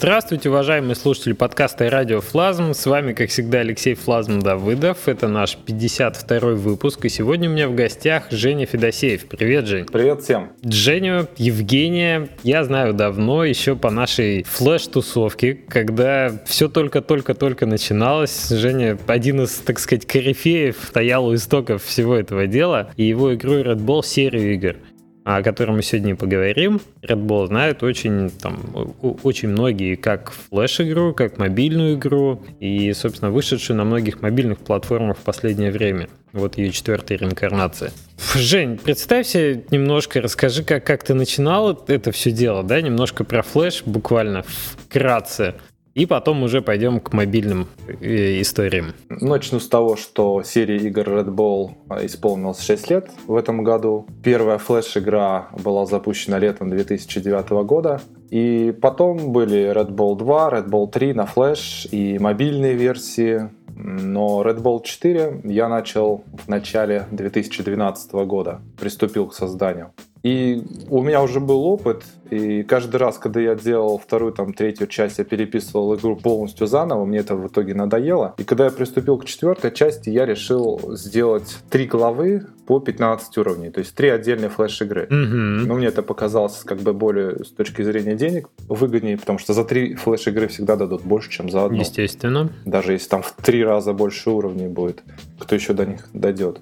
Здравствуйте, уважаемые слушатели подкаста и радио Флазм. С вами, как всегда, Алексей Флазм Давыдов. Это наш 52-й выпуск. И сегодня у меня в гостях Женя Федосеев. Привет, Жень. Привет всем. Женю, Евгения, я знаю давно, еще по нашей флеш-тусовке, когда все только-только-только начиналось. Женя один из, так сказать, корифеев стоял у истоков всего этого дела. И его игру Red Bull серию игр о котором мы сегодня поговорим. Red Bull знают очень, там, очень многие как флеш-игру, как мобильную игру, и, собственно, вышедшую на многих мобильных платформах в последнее время. Вот ее четвертая реинкарнация. Жень, представься немножко, расскажи, как, как ты начинал это все дело, да, немножко про флеш, буквально вкратце. И потом уже пойдем к мобильным э, историям. Начну с того, что серия игр Red Bull а, исполнилась 6 лет в этом году. Первая флеш-игра была запущена летом 2009 года. И потом были Red Bull 2, Red Bull 3 на флеш и мобильные версии. Но Red Bull 4 я начал в начале 2012 года, приступил к созданию. И у меня уже был опыт, и каждый раз, когда я делал вторую, там, третью часть, я переписывал игру полностью заново, мне это в итоге надоело. И когда я приступил к четвертой части, я решил сделать три главы по 15 уровней, то есть три отдельные флеш-игры. Mm-hmm. Но мне это показалось как бы более с точки зрения денег выгоднее, потому что за три флеш-игры всегда дадут больше, чем за одну. Естественно. Даже если там в три раза больше уровней будет, кто еще до них дойдет.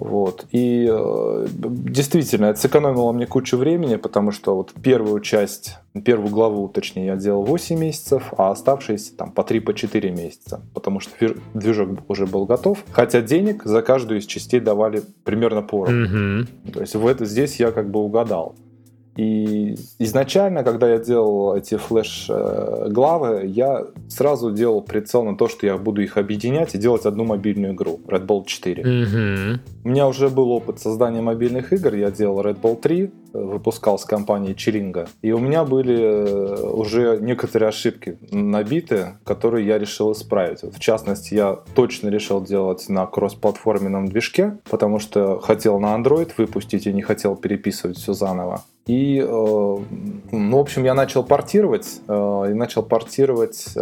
Вот. И э, действительно, это сэкономило мне кучу времени, потому что вот первую часть, первую главу, точнее, я делал 8 месяцев, а оставшиеся там по 3-4 по 4 месяца, потому что движок уже был готов. Хотя денег за каждую из частей давали примерно поровну. Mm-hmm. То есть в это, здесь я как бы угадал. И изначально, когда я делал эти флеш-главы, я сразу делал прицел на то, что я буду их объединять и делать одну мобильную игру, Red Bull 4. Mm-hmm. У меня уже был опыт создания мобильных игр, я делал Red Bull 3, выпускал с компанией Чиринга, и у меня были э, уже некоторые ошибки набиты, которые я решил исправить. В частности, я точно решил делать на кроссплатформенном движке, потому что хотел на Android выпустить и не хотел переписывать все заново. И, э, ну, в общем, я начал портировать, э, и начал портировать э,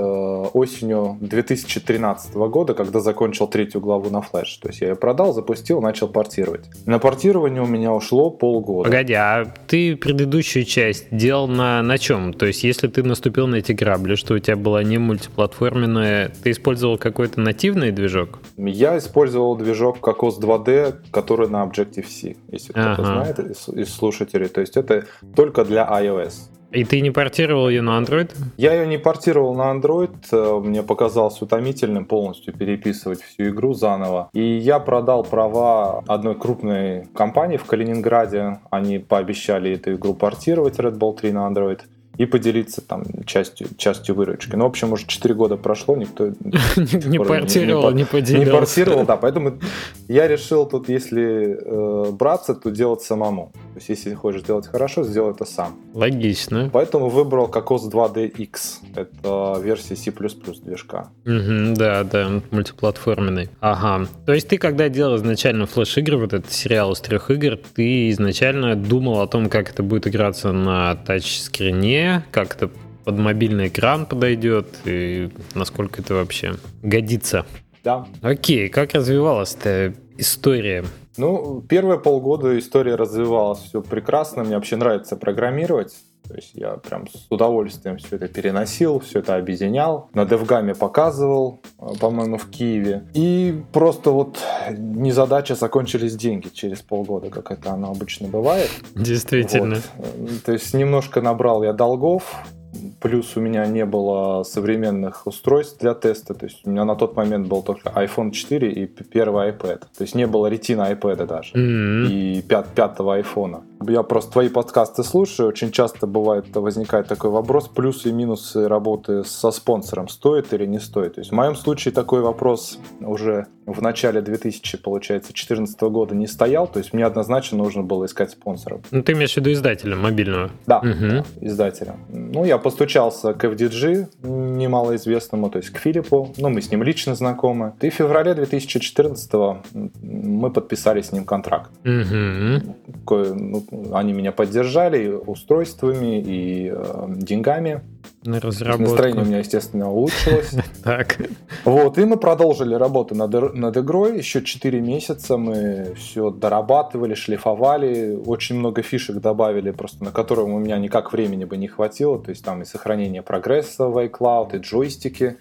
осенью 2013 года, когда закончил третью главу на флеш. То есть я ее продал, запустил, начал портировать. На портирование у меня ушло полгода. Погоди, а ты предыдущую часть делал на, на чем? То есть если ты наступил на эти грабли, что у тебя была не мультиплатформенная, ты использовал какой-то нативный движок? Я использовал движок Cocos 2D, который на Objective-C, если кто-то знает из, из слушателей. То есть это только для iOS. И ты не портировал ее на Android? Я ее не портировал на Android. Э, мне показалось утомительным полностью переписывать всю игру заново. И я продал права одной крупной компании в Калининграде. Они пообещали эту игру портировать Red Bull 3 на Android и поделиться там частью, частью выручки. Ну, в общем, уже 4 года прошло, никто не портировал, не поделился. Не портировал, да, поэтому я решил тут, если э, браться, то делать самому. То есть, если хочешь сделать хорошо, сделай это сам. Логично. Поэтому выбрал Cocos 2DX. Это версия C++ движка. да, да, мультиплатформенный. Ага. То есть ты, когда делал изначально флеш-игры, вот этот сериал из трех игр, ты изначально думал о том, как это будет играться на тачскрине, как это под мобильный экран подойдет и насколько это вообще годится. Да. Окей, как развивалась-то история? Ну, первые полгода история развивалась все прекрасно. Мне вообще нравится программировать. То есть я прям с удовольствием все это переносил, все это объединял. На Девгаме показывал, э, по-моему, в Киеве. И просто вот незадача закончились деньги через полгода, как это оно обычно бывает. Действительно. Вот. Э, то есть немножко набрал я долгов, Плюс у меня не было современных устройств для теста. То есть у меня на тот момент был только iPhone 4 и первый iPad. То есть не было ретина iPad даже. Mm-hmm. И пят, пятого iPhone. Я просто твои подкасты слушаю. Очень часто бывает, возникает такой вопрос, плюсы и минусы работы со спонсором. Стоит или не стоит? То есть в моем случае такой вопрос уже в начале 2000, получается, 2014 года не стоял. То есть мне однозначно нужно было искать спонсоров. Ну, ты имеешь в виду издателя мобильного? Да, угу. да издателя. Ну, я постучался к FDG, немалоизвестному, то есть к Филиппу. Ну, мы с ним лично знакомы. И в феврале 2014 мы подписали с ним контракт. Угу. Они меня поддержали устройствами и э, деньгами. На разработку. Настроение у меня, естественно, улучшилось. Так. Вот, и мы продолжили работу над, над игрой. Еще 4 месяца мы все дорабатывали, шлифовали. Очень много фишек добавили, просто на которые у меня никак времени бы не хватило. То есть там и сохранение прогресса в iCloud, и джойстики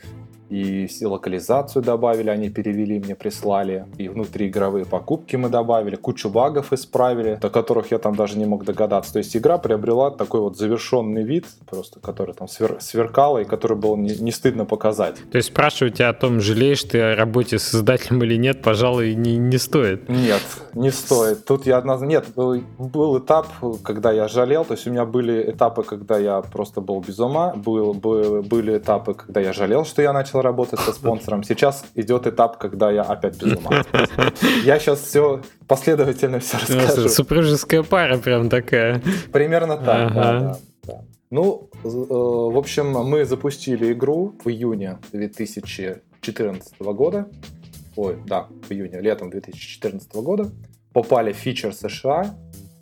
и локализацию добавили, они перевели, мне прислали, и внутриигровые покупки мы добавили, кучу багов исправили, до которых я там даже не мог догадаться. То есть игра приобрела такой вот завершенный вид, просто который там свер сверкал, и который был не, не стыдно показать. То есть спрашивать тебя о том, жалеешь ты о работе с создателем или нет, пожалуй, не, не стоит. Нет, не стоит. Тут я однозначно... Нет, был, был этап, когда я жалел, то есть у меня были этапы, когда я просто был без ума, был, был, были этапы, когда я жалел, что я начал начал работать со спонсором. Сейчас идет этап, когда я опять без ума. Я сейчас все последовательно все расскажу. Супружеская пара прям такая. Примерно так, да, да. Ну, э, в общем, мы запустили игру в июне 2014 года. Ой, да, в июне, летом 2014 года. Попали в фичер США,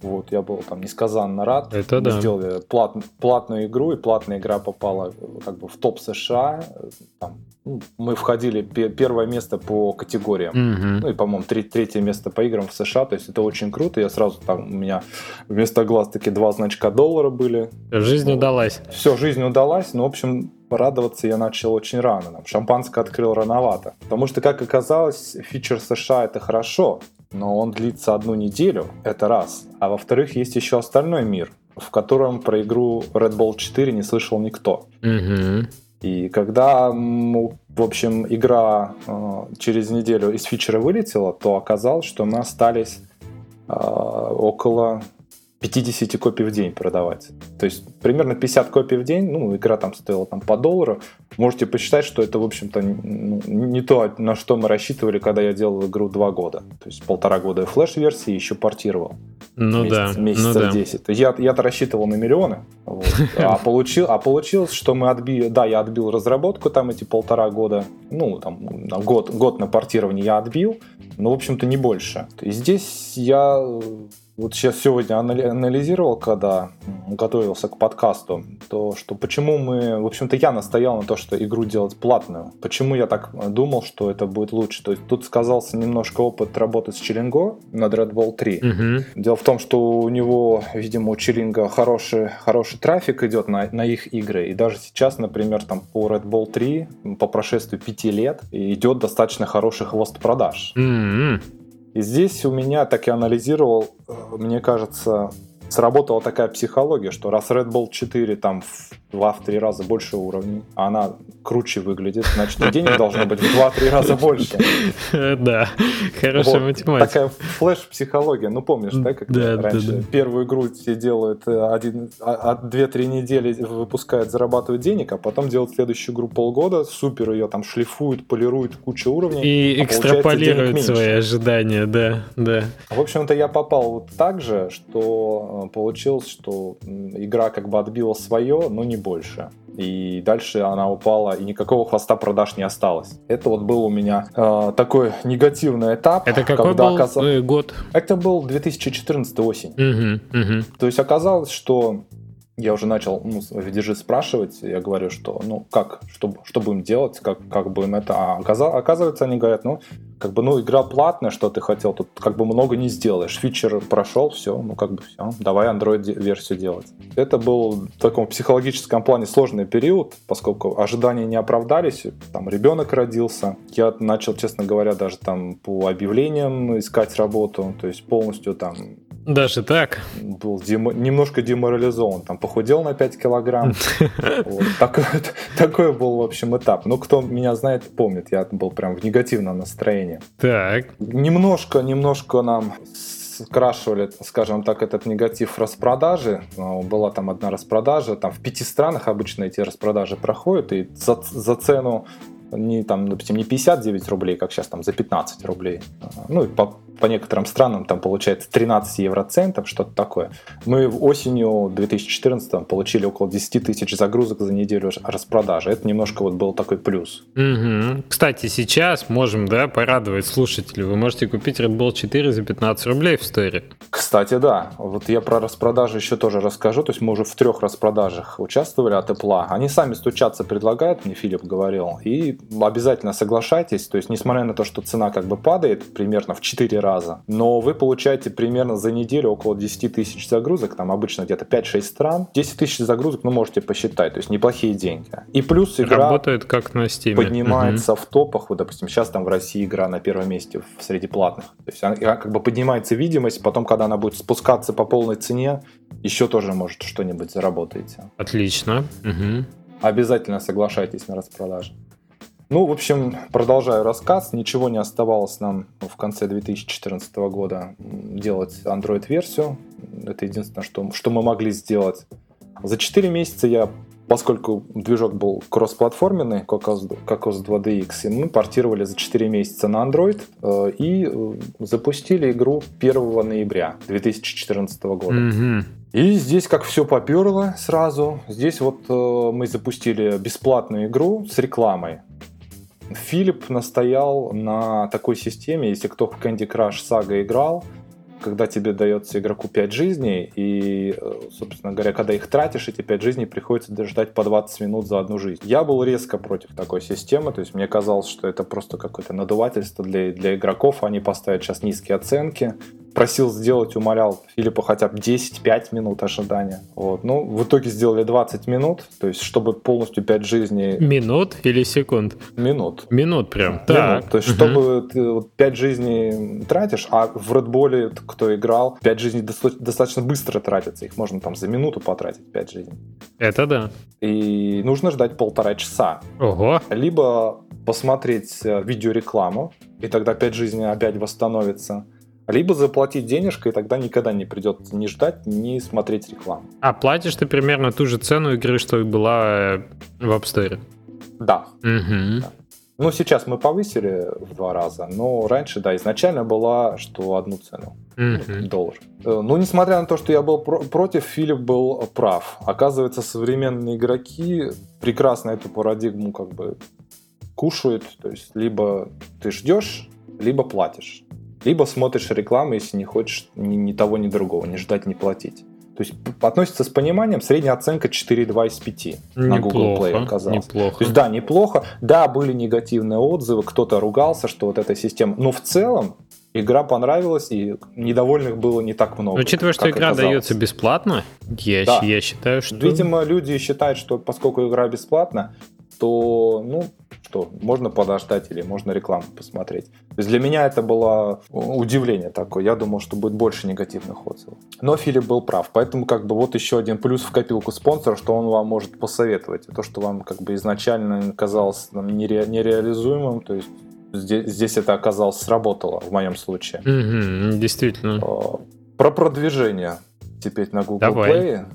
вот, я был там несказанно рад. Это Мы да. сделали плат, платную игру, и платная игра попала как бы в топ США. Там, ну, мы входили первое место по категориям. Угу. Ну и, по-моему, треть, третье место по играм в США. То есть это очень круто. Я сразу там, у меня вместо глаз таки два значка доллара были. Жизнь вот. удалась. Все, жизнь удалась. Ну, в общем, радоваться я начал очень рано. Там, шампанское открыл рановато. Потому что, как оказалось, фичер США это хорошо но он длится одну неделю, это раз. А во-вторых, есть еще остальной мир, в котором про игру Red Bull 4 не слышал никто. Угу. И когда, в общем, игра э, через неделю из фичера вылетела, то оказалось, что мы остались э, около 50 копий в день продавать. То есть примерно 50 копий в день, ну, игра там стоила там по доллару. Можете посчитать, что это, в общем-то, ну, не то, на что мы рассчитывали, когда я делал игру два года. То есть полтора года флеш-версии еще портировал. Ну месяц, да. Месяцев ну да. 10. Я, я-то рассчитывал на миллионы. Вот. А, получил, а получилось, что мы отбили... Да, я отбил разработку там эти полтора года. Ну, там, год, год на портирование я отбил. Но, в общем-то, не больше. И здесь я вот сейчас сегодня анализировал, когда готовился к подкасту, то что почему мы, в общем-то, я настоял на то, что игру делать платную. Почему я так думал, что это будет лучше. То есть тут сказался немножко опыт работы с Челлинго над Red Bull 3. Угу. Дело в том, что у него, видимо, у Челлинга хороший, хороший трафик идет на, на их игры. И даже сейчас, например, там по Red Bull 3, по прошествию пяти лет, идет достаточно хороший хвост продаж. Mm-hmm. И здесь у меня, так я анализировал, э, мне кажется, сработала такая психология, что раз Red Bull 4 там в два-три раза больше уровней, а она круче выглядит, значит и денег должно быть в два-три раза больше. Да, хорошая математика. Такая флеш-психология. Ну, помнишь, да, когда раньше первую игру все делают э, один, а, а две-три недели выпускают, зарабатывают денег, а потом делают следующую игру полгода, супер ее там шлифуют, полируют, куча уровней. И а экстраполируют свои ожидания, да, да. В общем-то, я попал вот так же, что получилось, что игра как бы отбила свое, но не больше. И дальше она упала, и никакого хвоста продаж не осталось. Это вот был у меня э, такой негативный этап. Это какой когда был оказ... Э, год? Это был 2014 осень. Угу, угу. То есть оказалось, что я уже начал ну, Видижи спрашивать, я говорю, что, ну, как, что, что будем делать, как, как будем это... А оказывается, они говорят, ну, как бы, ну, игра платная, что ты хотел, тут как бы много не сделаешь. Фичер прошел, все, ну, как бы все, давай Android-версию делать. Это был в таком психологическом плане сложный период, поскольку ожидания не оправдались, там ребенок родился. Я начал, честно говоря, даже там по объявлениям искать работу, то есть полностью там даже так? Был демо, немножко деморализован. Там похудел на 5 килограмм. Такой, такой был, в общем, этап. Ну, кто меня знает, помнит. Я был прям в негативном настроении. Так. Немножко, немножко нам скрашивали, скажем так, этот негатив распродажи. А, была там одна распродажа, там в пяти странах обычно эти распродажи проходят, и за, за цену не, там, допустим, не 59 рублей, как сейчас, там, за 15 рублей. Ну, и по, по некоторым странам там получается 13 евроцентов, что-то такое. Мы осенью 2014 получили около 10 тысяч загрузок за неделю распродажи. Это немножко вот был такой плюс. Угу. Кстати, сейчас можем, да, порадовать слушателей. Вы можете купить Red Bull 4 за 15 рублей в сторе. Кстати, да. Вот я про распродажи еще тоже расскажу. То есть мы уже в трех распродажах участвовали от Apple. Они сами стучаться предлагают, мне Филипп говорил. И обязательно соглашайтесь. То есть несмотря на то, что цена как бы падает примерно в 4 раза, но вы получаете примерно за неделю около 10 тысяч загрузок. Там обычно где-то 5-6 стран. 10 тысяч загрузок, ну, можете посчитать. То есть неплохие деньги. И плюс игра... Работает как на Steam. Поднимается угу. в топах. Вот, допустим, сейчас там в России игра на первом месте среди платных. То есть она как бы поднимается видимость. Потом, когда она будет спускаться по полной цене, еще тоже, может, что-нибудь заработаете. Отлично. Угу. Обязательно соглашайтесь на распродаже. Ну, в общем, продолжаю рассказ. Ничего не оставалось нам в конце 2014 года делать Android-версию. Это единственное, что, что мы могли сделать. За 4 месяца я поскольку движок был кроссплатформенный, как OS 2DX, и мы портировали за 4 месяца на Android э, и э, запустили игру 1 ноября 2014 года. Mm-hmm. И здесь как все поперло сразу. Здесь вот э, мы запустили бесплатную игру с рекламой. Филипп настоял на такой системе, если кто в Candy Crush Saga играл, когда тебе дается игроку 5 жизней, и, э, собственно говоря, когда их тратишь, эти 5 жизней приходится ждать по 20 минут за одну жизнь. Я был резко против такой системы, то есть мне казалось, что это просто какое-то надувательство для, для игроков, они поставят сейчас низкие оценки, просил сделать, умолял Филиппа хотя бы 10-5 минут ожидания. Вот. Ну, в итоге сделали 20 минут, то есть чтобы полностью 5 жизней... Минут или секунд? Минут. Минут прям. Минут. Так. То есть угу. чтобы ты вот 5 жизней тратишь, а в Red Bull, кто играл, 5 жизней достаточно быстро тратится, их можно там за минуту потратить 5 жизней. Это да. И нужно ждать полтора часа. Ого. Либо посмотреть э, видеорекламу, и тогда 5 жизней опять восстановится либо заплатить денежкой, и тогда никогда не придется ни ждать, ни смотреть рекламу. А платишь ты примерно ту же цену игры, что и была э, в App Store? Да. Угу. да. Ну, сейчас мы повысили в два раза, но раньше, да, изначально была, что одну цену. Mm-hmm. Доллар. Э, ну, несмотря на то, что я был про- против, Филипп был прав. Оказывается, современные игроки прекрасно эту парадигму как бы кушают. То есть, либо ты ждешь, либо платишь. Либо смотришь рекламу, если не хочешь ни, ни того, ни другого, не ждать, не платить. То есть относится с пониманием, средняя оценка 4,2 из 5 неплохо, на Google Play оказалось. Неплохо. То есть да, неплохо. Да, были негативные отзывы, кто-то ругался, что вот эта система. Но в целом игра понравилась, и недовольных было не так много. Но учитывая, что игра оказалось. дается бесплатно, я, да. я считаю, что... Видимо, люди считают, что поскольку игра бесплатна, то, ну, что можно подождать или можно рекламу посмотреть. То есть для меня это было удивление такое. Я думал, что будет больше негативных отзывов. Но Филипп был прав. Поэтому как бы вот еще один плюс в копилку спонсора, что он вам может посоветовать. то, что вам как бы изначально казалось там, нере, нереализуемым, то есть здесь, здесь это оказалось сработало в моем случае. Угу, действительно. А, про продвижение теперь на Google Давай. Play.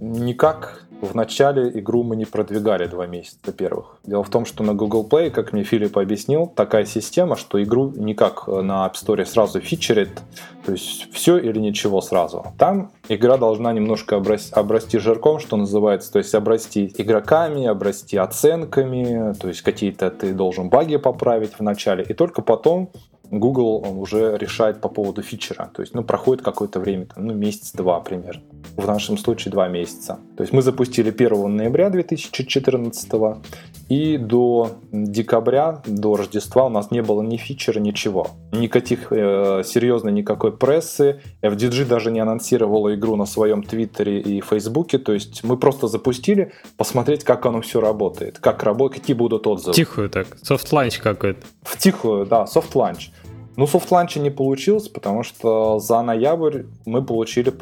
Никак в начале игру мы не продвигали два месяца первых. Дело в том, что на Google Play, как мне Филипп объяснил, такая система, что игру никак на App Store сразу фичерит, то есть все или ничего сразу. Там игра должна немножко обрасти, обрасти жирком, что называется, то есть обрасти игроками, обрасти оценками, то есть какие-то ты должен баги поправить в начале, и только потом Google уже решает по поводу фичера. То есть, ну, проходит какое-то время, там, ну, месяц-два примерно. В нашем случае два месяца. То есть мы запустили 1 ноября 2014 и до декабря, до Рождества у нас не было ни фичера, ничего. Никаких э, серьезной никакой прессы. FDG даже не анонсировала игру на своем Твиттере и Фейсбуке. То есть мы просто запустили, посмотреть, как оно все работает, как работает, какие будут отзывы. Тихую так, soft launch какой-то. В тихую, да, soft launch. Ну, soft launch а не получилось, потому что за ноябрь мы получили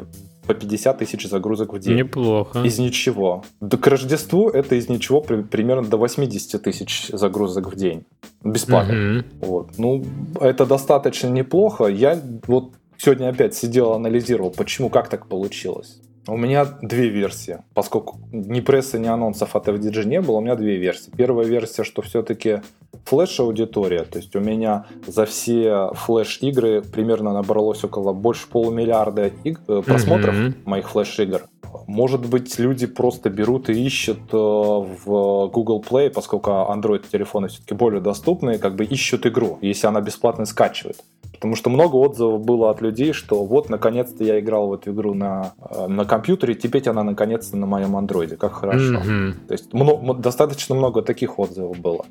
по 50 тысяч загрузок в день. Неплохо. Из ничего. Да к Рождеству это из ничего при, примерно до 80 тысяч загрузок в день. Бесплатно. Угу. Вот. Ну, это достаточно неплохо. Я вот сегодня опять сидел, анализировал, почему, как так получилось. У меня две версии. Поскольку ни прессы, ни анонсов от FDG не было, у меня две версии. Первая версия, что все-таки флеш-аудитория. То есть у меня за все флеш-игры примерно набралось около больше полумиллиарда иг- э, просмотров mm-hmm. моих флеш-игр. может быть, люди просто берут и ищут э, в Google Play, поскольку Android телефоны все-таки более доступны, как бы ищут игру, если она бесплатно скачивает. Потому что много отзывов было от людей, что вот, наконец-то я играл в эту игру на, э, на компьютере, теперь она наконец-то на моем андроиде. Как хорошо. Mm-hmm. То есть много, достаточно много таких отзывов было.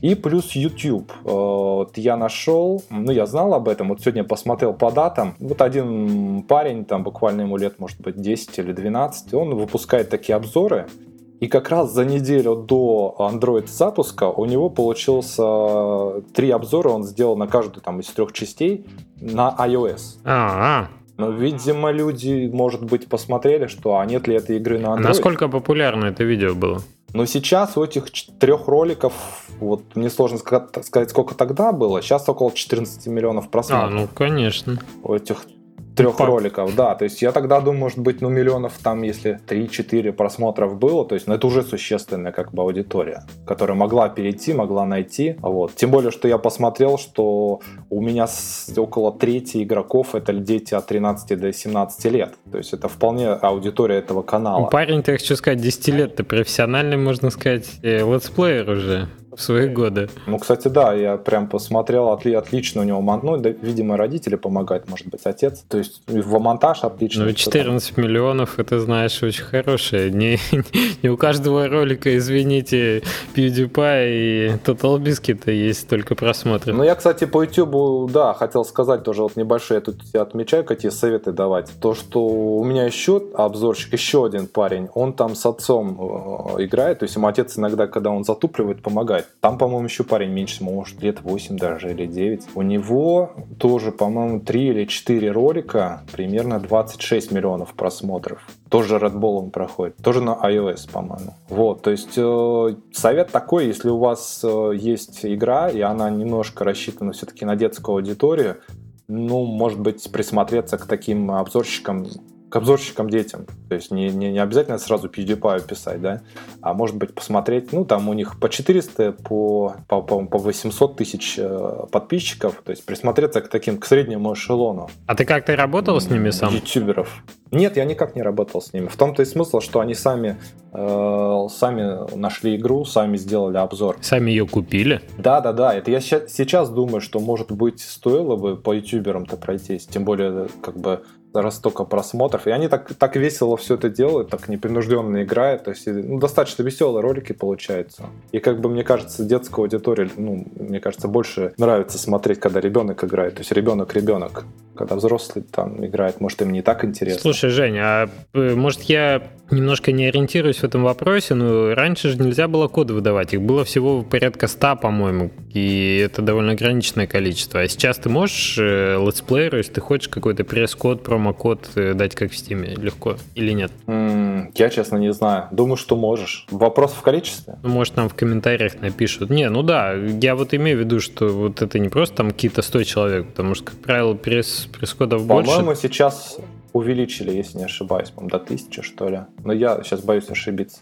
И плюс YouTube. Э, вот я нашел, ну я знал об этом, вот сегодня посмотрел по датам. Вот один парень, там буквально ему лет, может быть, 10 или 12, он выпускает такие обзоры. И как раз за неделю до Android запуска у него получился три обзора, он сделал на каждую там из трех частей на iOS. А-а. Но, видимо, люди, может быть, посмотрели, что а нет ли этой игры на Android. Насколько популярно это видео было? Но сейчас у этих трех роликов, вот мне сложно сказать, сколько тогда было, сейчас около 14 миллионов просмотров. А, ну конечно. У этих трех Пап. роликов, да. То есть я тогда думаю, может быть, ну, миллионов там, если 3-4 просмотров было, то есть, ну, это уже существенная как бы аудитория, которая могла перейти, могла найти. Вот. Тем более, что я посмотрел, что у меня около трети игроков это дети от 13 до 17 лет. То есть это вполне аудитория этого канала. Парень, ты хочу сказать, 10 лет, ты профессиональный, можно сказать, э, летсплеер уже в свои годы. Ну, кстати, да, я прям посмотрел, отли, отлично у него, ну, да, видимо, родители помогают, может быть, отец. То есть в монтаж отлично. Ну, 14 там. миллионов, это, знаешь, очень хорошее. Не, не у каждого ролика, извините, PewDiePie и Total Biscuit есть только просмотры. Ну, я, кстати, по YouTube, да, хотел сказать тоже вот небольшое, я тут отмечаю, какие советы давать. То, что у меня еще обзорщик, еще один парень, он там с отцом э, играет, то есть ему отец иногда, когда он затупливает, помогает. Там, по-моему, еще парень меньше, может, лет 8 даже или 9. У него тоже, по-моему, 3 или 4 ролика, примерно 26 миллионов просмотров. Тоже Red Bull он проходит. Тоже на iOS, по-моему. Вот, то есть э, совет такой, если у вас э, есть игра, и она немножко рассчитана все-таки на детскую аудиторию, ну, может быть, присмотреться к таким обзорщикам, к обзорщикам детям. То есть не, не, не обязательно сразу PewDiePie писать, да, а может быть посмотреть, ну там у них по 400, по, по, по, по 800 тысяч э, подписчиков, то есть присмотреться к таким, к среднему эшелону. А ты как-то работал с ними сам? Ютуберов. Нет, я никак не работал с ними. В том-то и смысл, что они сами, э, сами нашли игру, сами сделали обзор. Сами ее купили? Да, да, да. Это я сейчас думаю, что, может быть, стоило бы по ютуберам-то пройтись. Тем более, как бы раз столько просмотров. И они так, так весело все это делают, так непринужденно играют. То есть ну, достаточно веселые ролики получаются. И как бы мне кажется, детская аудитория, ну, мне кажется, больше нравится смотреть, когда ребенок играет. То есть ребенок-ребенок. Когда взрослый там играет, может, им не так интересно. Слушай, Женя, а э, может я немножко не ориентируюсь в этом вопросе, но раньше же нельзя было коды выдавать. Их было всего порядка 100, по-моему, и это довольно ограниченное количество. А сейчас ты можешь э, летсплееру, если ты хочешь какой-то пресс-код, промокод э, дать как в Steam, легко или нет? Я, честно, не знаю. Думаю, что можешь. Вопрос в количестве? Ну, может, нам в комментариях напишут. Не, ну да, я вот имею в виду, что вот это не просто там какие-то 100 человек, потому что, как правило, пресс, пресс-кодов больше. По-моему, сейчас увеличили, если не ошибаюсь, по-моему, до 1000, что ли. Но я сейчас боюсь ошибиться.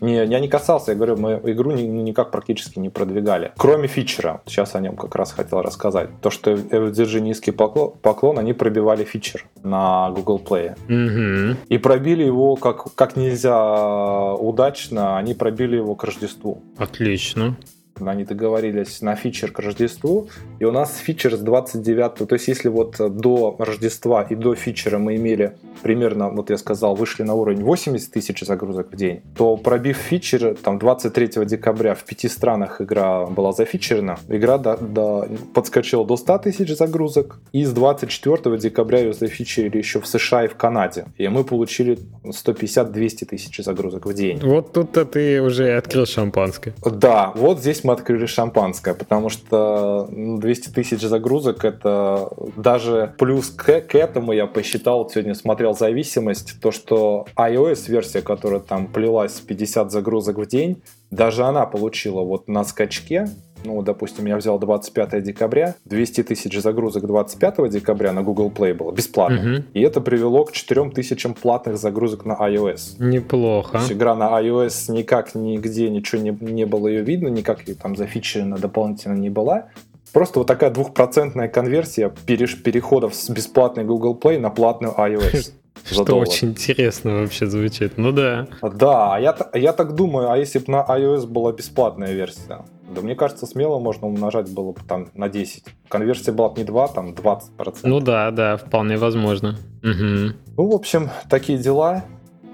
Не, я не касался, я говорю, мы игру ни, никак практически не продвигали. Кроме фичера, сейчас о нем как раз хотел рассказать. То, что FDG низкий поклон, поклон они пробивали фичер на Google Play. Mm-hmm. И пробили его как, как нельзя удачно, они пробили его к Рождеству. Отлично они договорились на фичер к Рождеству, и у нас фичер с 29, то есть если вот до Рождества и до фичера мы имели примерно, вот я сказал, вышли на уровень 80 тысяч загрузок в день, то пробив фичер, там 23 декабря в пяти странах игра была зафичерена, игра до, до, подскочила до 100 тысяч загрузок, и с 24 декабря ее зафичерили еще в США и в Канаде, и мы получили 150-200 тысяч загрузок в день. Вот тут-то ты уже открыл шампанское. Да, вот здесь мы открыли шампанское, потому что 200 тысяч загрузок это даже плюс к, к этому я посчитал, сегодня смотрел зависимость, то что iOS-версия, которая там плелась с 50 загрузок в день, даже она получила вот на скачке ну, допустим, я взял 25 декабря, 200 тысяч загрузок 25 декабря на Google Play было бесплатно. Угу. И это привело к 4 тысячам платных загрузок на iOS. Неплохо. То есть игра на iOS никак нигде ничего не, не было ее видно, никак ее там зафичерена дополнительно не была. Просто вот такая двухпроцентная конверсия переходов с бесплатной Google Play на платную iOS. Что доллар. очень интересно вообще звучит. Ну да. Да, а я, я так думаю, а если бы на iOS была бесплатная версия? Да мне кажется, смело можно умножать было бы там на 10. Конверсия была бы не 2, там 20%. Ну да, да, вполне возможно. Угу. Ну, в общем, такие дела.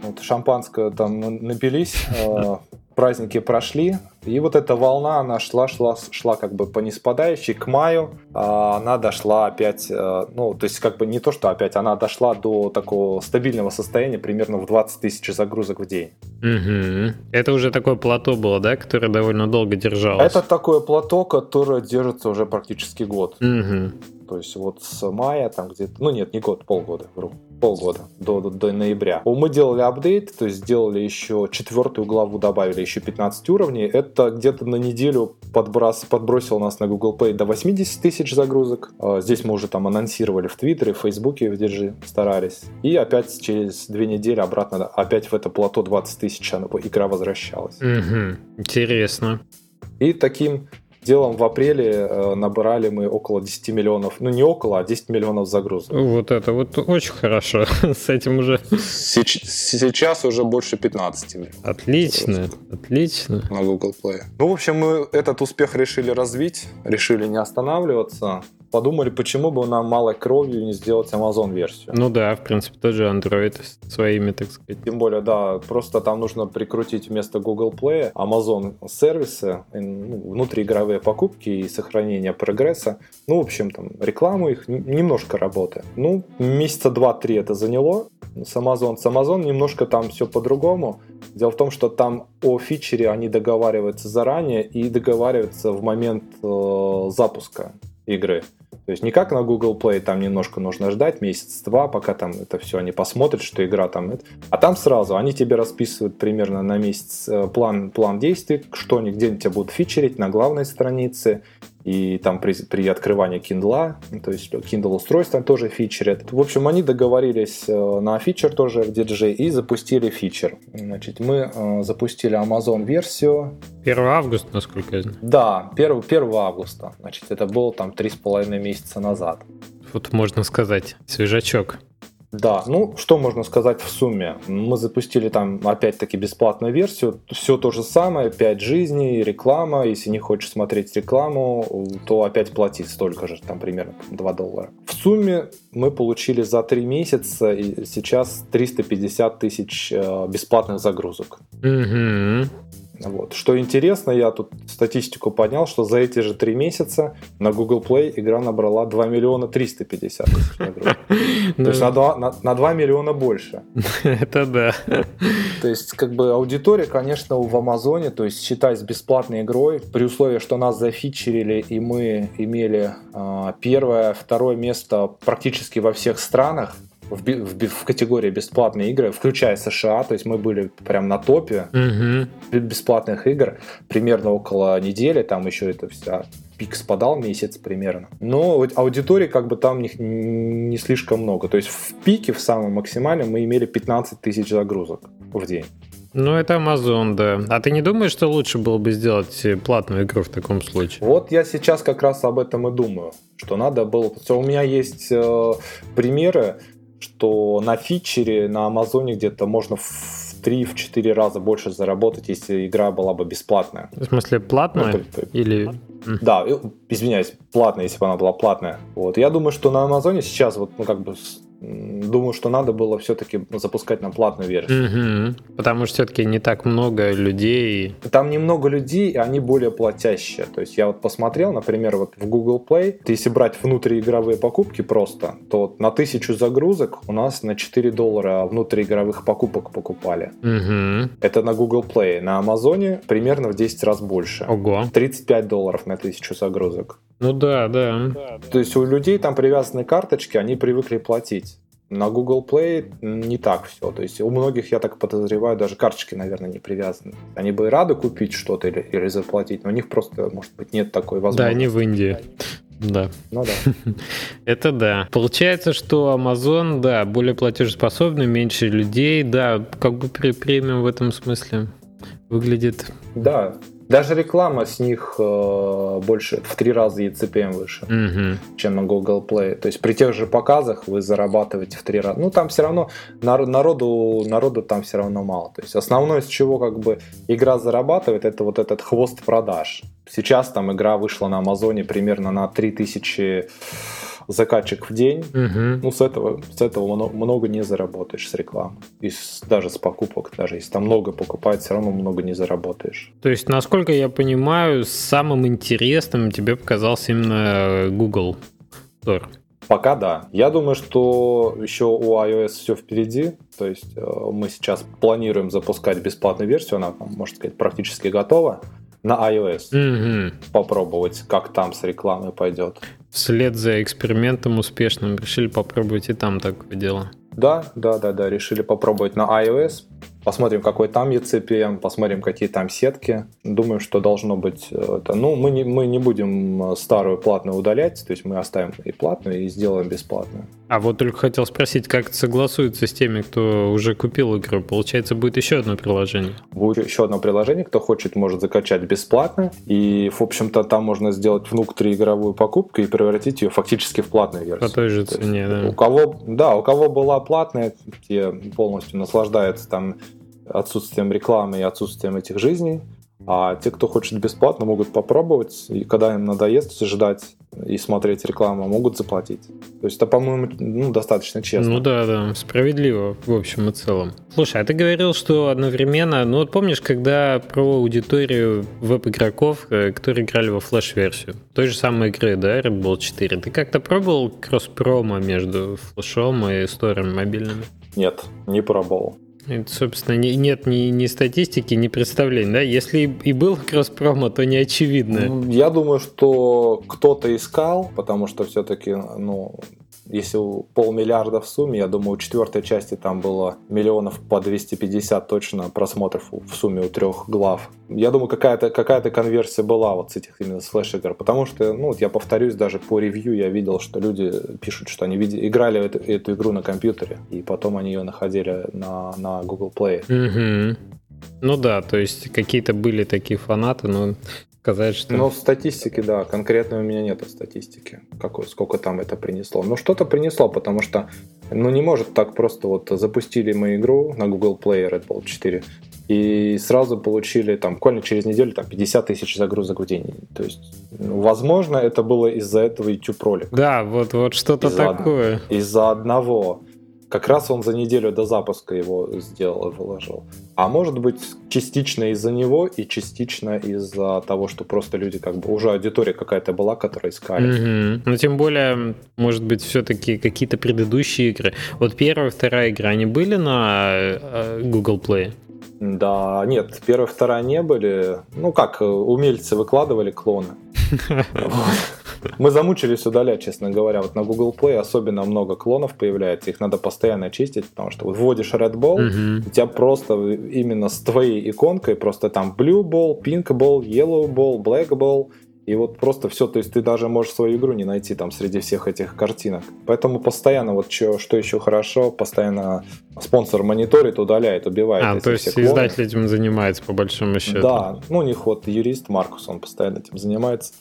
Вот шампанское там напились, праздники прошли, и вот эта волна, она шла, шла, шла как бы по неспадающей к маю, а она дошла опять, э, ну, то есть как бы не то, что опять, она дошла до такого стабильного состояния примерно в 20 тысяч загрузок в день. Угу. Это уже такое плато было, да, которое довольно долго держалось? Это такое плато, которое держится уже практически год. Угу. То есть вот с мая там где-то, ну нет, не год, полгода, вру, полгода до, до, до ноября. Мы делали апдейт, то есть сделали еще четвертую главу, добавили еще 15 уровней. Это где-то на неделю подброс, подбросил нас на Google Play до 80 тысяч загрузок. А, здесь мы уже там анонсировали в Твиттере, в Фейсбуке в Держи старались. И опять через две недели обратно, опять в это плато 20 тысяч игра возвращалась. Угу. Интересно. И таким делом в апреле э, набрали мы около 10 миллионов, ну не около, а 10 миллионов загрузок. Вот это вот очень хорошо. С этим уже... Сейчас уже больше 15 миллионов. Отлично, отлично. На Google Play. Ну, в общем, мы этот успех решили развить, решили не останавливаться подумали, почему бы нам малой кровью не сделать Amazon-версию. Ну да, в принципе, тоже Android своими, так сказать. Тем более, да, просто там нужно прикрутить вместо Google Play Amazon сервисы, ну, внутриигровые покупки и сохранение прогресса. Ну, в общем, там рекламу их немножко работы. Ну, месяца два-три это заняло с Amazon. С Amazon немножко там все по-другому. Дело в том, что там о фичере они договариваются заранее и договариваются в момент э, запуска игры. То есть не как на Google Play, там немножко нужно ждать месяц-два, пока там это все они посмотрят, что игра там... А там сразу они тебе расписывают примерно на месяц э, план, план действий, что они где-нибудь тебя будут фичерить на главной странице, и там при, при открывании Kindle, то есть Kindle устройства тоже фичерят. В общем, они договорились э, на фичер тоже в DJ и запустили фичер. Значит, мы э, запустили Amazon версию. 1 августа, насколько я знаю. Да, 1, 1 августа. Значит, это было там 3,5 месяца назад. Вот можно сказать, свежачок. Да, ну что можно сказать в сумме? Мы запустили там опять-таки бесплатную версию, все то же самое, 5 жизней, реклама, если не хочешь смотреть рекламу, то опять плати столько же, там примерно 2 доллара. В сумме мы получили за 3 месяца и сейчас 350 тысяч э, бесплатных загрузок. Угу. Вот. Что интересно, я тут статистику поднял, что за эти же три месяца на Google Play игра набрала 2 миллиона 350 тысяч. То есть на 2, на, на 2 миллиона больше. Это да. То есть, как бы аудитория, конечно, в Амазоне, то есть считай с бесплатной игрой, при условии, что нас зафичерили и мы имели э, первое, второе место практически во всех странах, в, в, в категории бесплатные игры, включая США, то есть мы были прям на топе угу. бесплатных игр примерно около недели, там еще это вся пик спадал месяц примерно. Но аудитории как бы там не, не слишком много. То есть в пике, в самом максимальном, мы имели 15 тысяч загрузок в день. Ну, это Amazon, да. А ты не думаешь, что лучше было бы сделать платную игру в таком случае? Вот я сейчас как раз об этом и думаю. Что надо было... У меня есть э, примеры, что на фичере на Амазоне где-то можно в 3-4 раза больше заработать, если игра была бы бесплатная. В смысле, платная? Ну, то, Да, извиняюсь, платная, если бы она была платная. Вот. Я думаю, что на Амазоне сейчас вот, ну, как бы думаю, что надо было все-таки запускать на платную версию. Угу. Потому что все-таки не так много людей. Там немного людей, и они более платящие. То есть я вот посмотрел, например, вот в Google Play, если брать внутриигровые покупки просто, то вот на тысячу загрузок у нас на 4 доллара внутриигровых покупок покупали. Угу. Это на Google Play. На Амазоне примерно в 10 раз больше. Ого. 35 долларов на тысячу загрузок. Ну да, да. То есть у людей там привязаны карточки, они привыкли платить. На Google Play не так все. То есть у многих, я так подозреваю, даже карточки, наверное, не привязаны. Они бы и рады купить что-то или, или заплатить, но у них просто, может быть, нет такой возможности. Да, они в Индии. Да. Ну да. Это да. Получается, что Amazon, да, более платежеспособный, меньше людей, да, как бы при премиум в этом смысле выглядит. Да, Даже реклама с них э, больше, в три раза ECPM выше, угу. чем на Google Play. То есть при тех же показах вы зарабатываете в три раза. Ну, там все равно народу, народу там все равно мало. То есть основное, с чего как бы игра зарабатывает, это вот этот хвост продаж. Сейчас там игра вышла на Амазоне примерно на 3000 закатчик в день, угу. ну, с этого, с этого много не заработаешь с рекламы. И с, даже с покупок, даже если там много покупать, все равно много не заработаешь. То есть, насколько я понимаю, самым интересным тебе показался именно Google Store. Пока да. Я думаю, что еще у iOS все впереди. То есть э, мы сейчас планируем запускать бесплатную версию, она, можно сказать, практически готова на iOS. Угу. Попробовать, как там с рекламой пойдет вслед за экспериментом успешным решили попробовать и там такое дело. Да, да, да, да, решили попробовать на iOS, Посмотрим, какой там ECPM, посмотрим, какие там сетки. Думаю, что должно быть э, это. Ну, мы не, мы не будем э, старую платную удалять, то есть мы оставим и платную, и сделаем бесплатную. А вот только хотел спросить, как это согласуется с теми, кто уже купил игру? Получается, будет еще одно приложение? Будет еще одно приложение, кто хочет, может закачать бесплатно. И, в общем-то, там можно сделать внутриигровую покупку и превратить ее фактически в платную версию. По той же цене, да. У кого, да, у кого была платная, те полностью наслаждаются там отсутствием рекламы и отсутствием этих жизней. А те, кто хочет бесплатно, могут попробовать, и когда им надоест ждать и смотреть рекламу, могут заплатить. То есть это, по-моему, ну, достаточно честно. Ну да, да, справедливо в общем и целом. Слушай, а ты говорил, что одновременно, ну вот помнишь, когда про аудиторию веб-игроков, э, которые играли во флеш-версию, той же самой игры, да, Red Bull 4, ты как-то пробовал кросс-промо между флешом и сторами мобильными? Нет, не пробовал. Это, собственно, не, нет ни, ни статистики, ни представления, да? Если и был кросс-промо, то не очевидно. Я думаю, что кто-то искал, потому что все-таки, ну, если полмиллиарда в сумме, я думаю, у четвертой части там было миллионов по 250 точно просмотров в сумме у трех глав. Я думаю, какая-то какая конверсия была вот с этих именно с флеш-игр, потому что, ну, я повторюсь, даже по ревью я видел, что люди пишут, что они видели, играли эту, эту игру на компьютере, и потом они ее находили на, на Google Play. Угу. Ну да, то есть какие-то были такие фанаты, но сказать, что... Ну, статистики, да, конкретно у меня нет статистики, какой, сколько там это принесло. Но что-то принесло, потому что, ну, не может так просто вот запустили мы игру на Google Play Red Bull 4, и сразу получили там буквально через неделю там 50 тысяч загрузок в день. То есть, ну, возможно, это было из-за этого YouTube ролика. Да, вот, вот что-то из такое. Из-за одного. Как раз он за неделю до запуска его сделал и выложил. А может быть, частично из-за него и частично из-за того, что просто люди как бы уже аудитория какая-то была, которая искали. Угу. Ну, тем более, может быть, все-таки какие-то предыдущие игры. Вот первая, вторая игра, они были на э, Google Play? Да, нет, первая, вторая не были. Ну как, умельцы выкладывали клоны. Мы замучились удалять, честно говоря. Вот на Google Play особенно много клонов появляется. Их надо постоянно чистить, потому что вот вводишь Red Ball, угу. у тебя просто именно с твоей иконкой просто там Blue Ball, Pink Ball, Yellow Ball, Black Ball. И вот просто все, то есть ты даже можешь свою игру не найти там среди всех этих картинок. Поэтому постоянно вот что, что еще хорошо, постоянно спонсор мониторит, удаляет, убивает. А, то есть издатель этим занимается по большому счету. Да, ну у них вот юрист Маркус, он постоянно этим занимается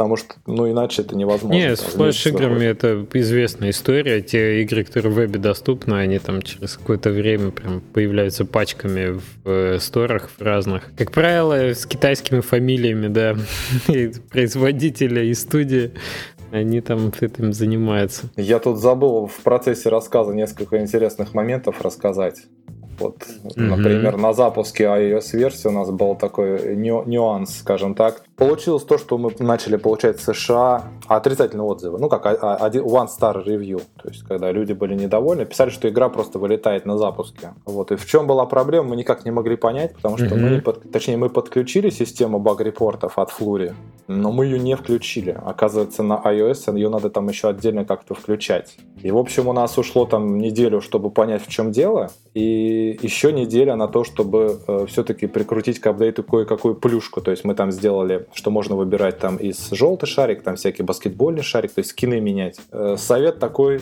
потому что, ну, иначе это невозможно. Нет, с флеш-играми это известная история. Те игры, которые в вебе доступны, они там через какое-то время прям появляются пачками в э, сторах в разных. Как правило, с китайскими фамилиями, да, и производителя и студии. Они там этим занимаются. Я тут забыл в процессе рассказа несколько интересных моментов рассказать. Вот, mm-hmm. например, на запуске iOS-версии у нас был такой нюанс, скажем так. Получилось то, что мы начали получать в США отрицательные отзывы. Ну, как один one star review. То есть, когда люди были недовольны, писали, что игра просто вылетает на запуске. Вот. И в чем была проблема, мы никак не могли понять, потому что mm-hmm. мы под... точнее, мы подключили систему баг-репортов от Flurry, но мы ее не включили. Оказывается, на iOS ее надо там еще отдельно как-то включать. И, в общем, у нас ушло там неделю, чтобы понять, в чем дело. И Еще неделя на то, чтобы э, все-таки прикрутить к апдейту кое-какую плюшку. То есть мы там сделали, что можно выбирать там из желтый шарик, там всякий баскетбольный шарик, то есть скины менять. Э, совет такой,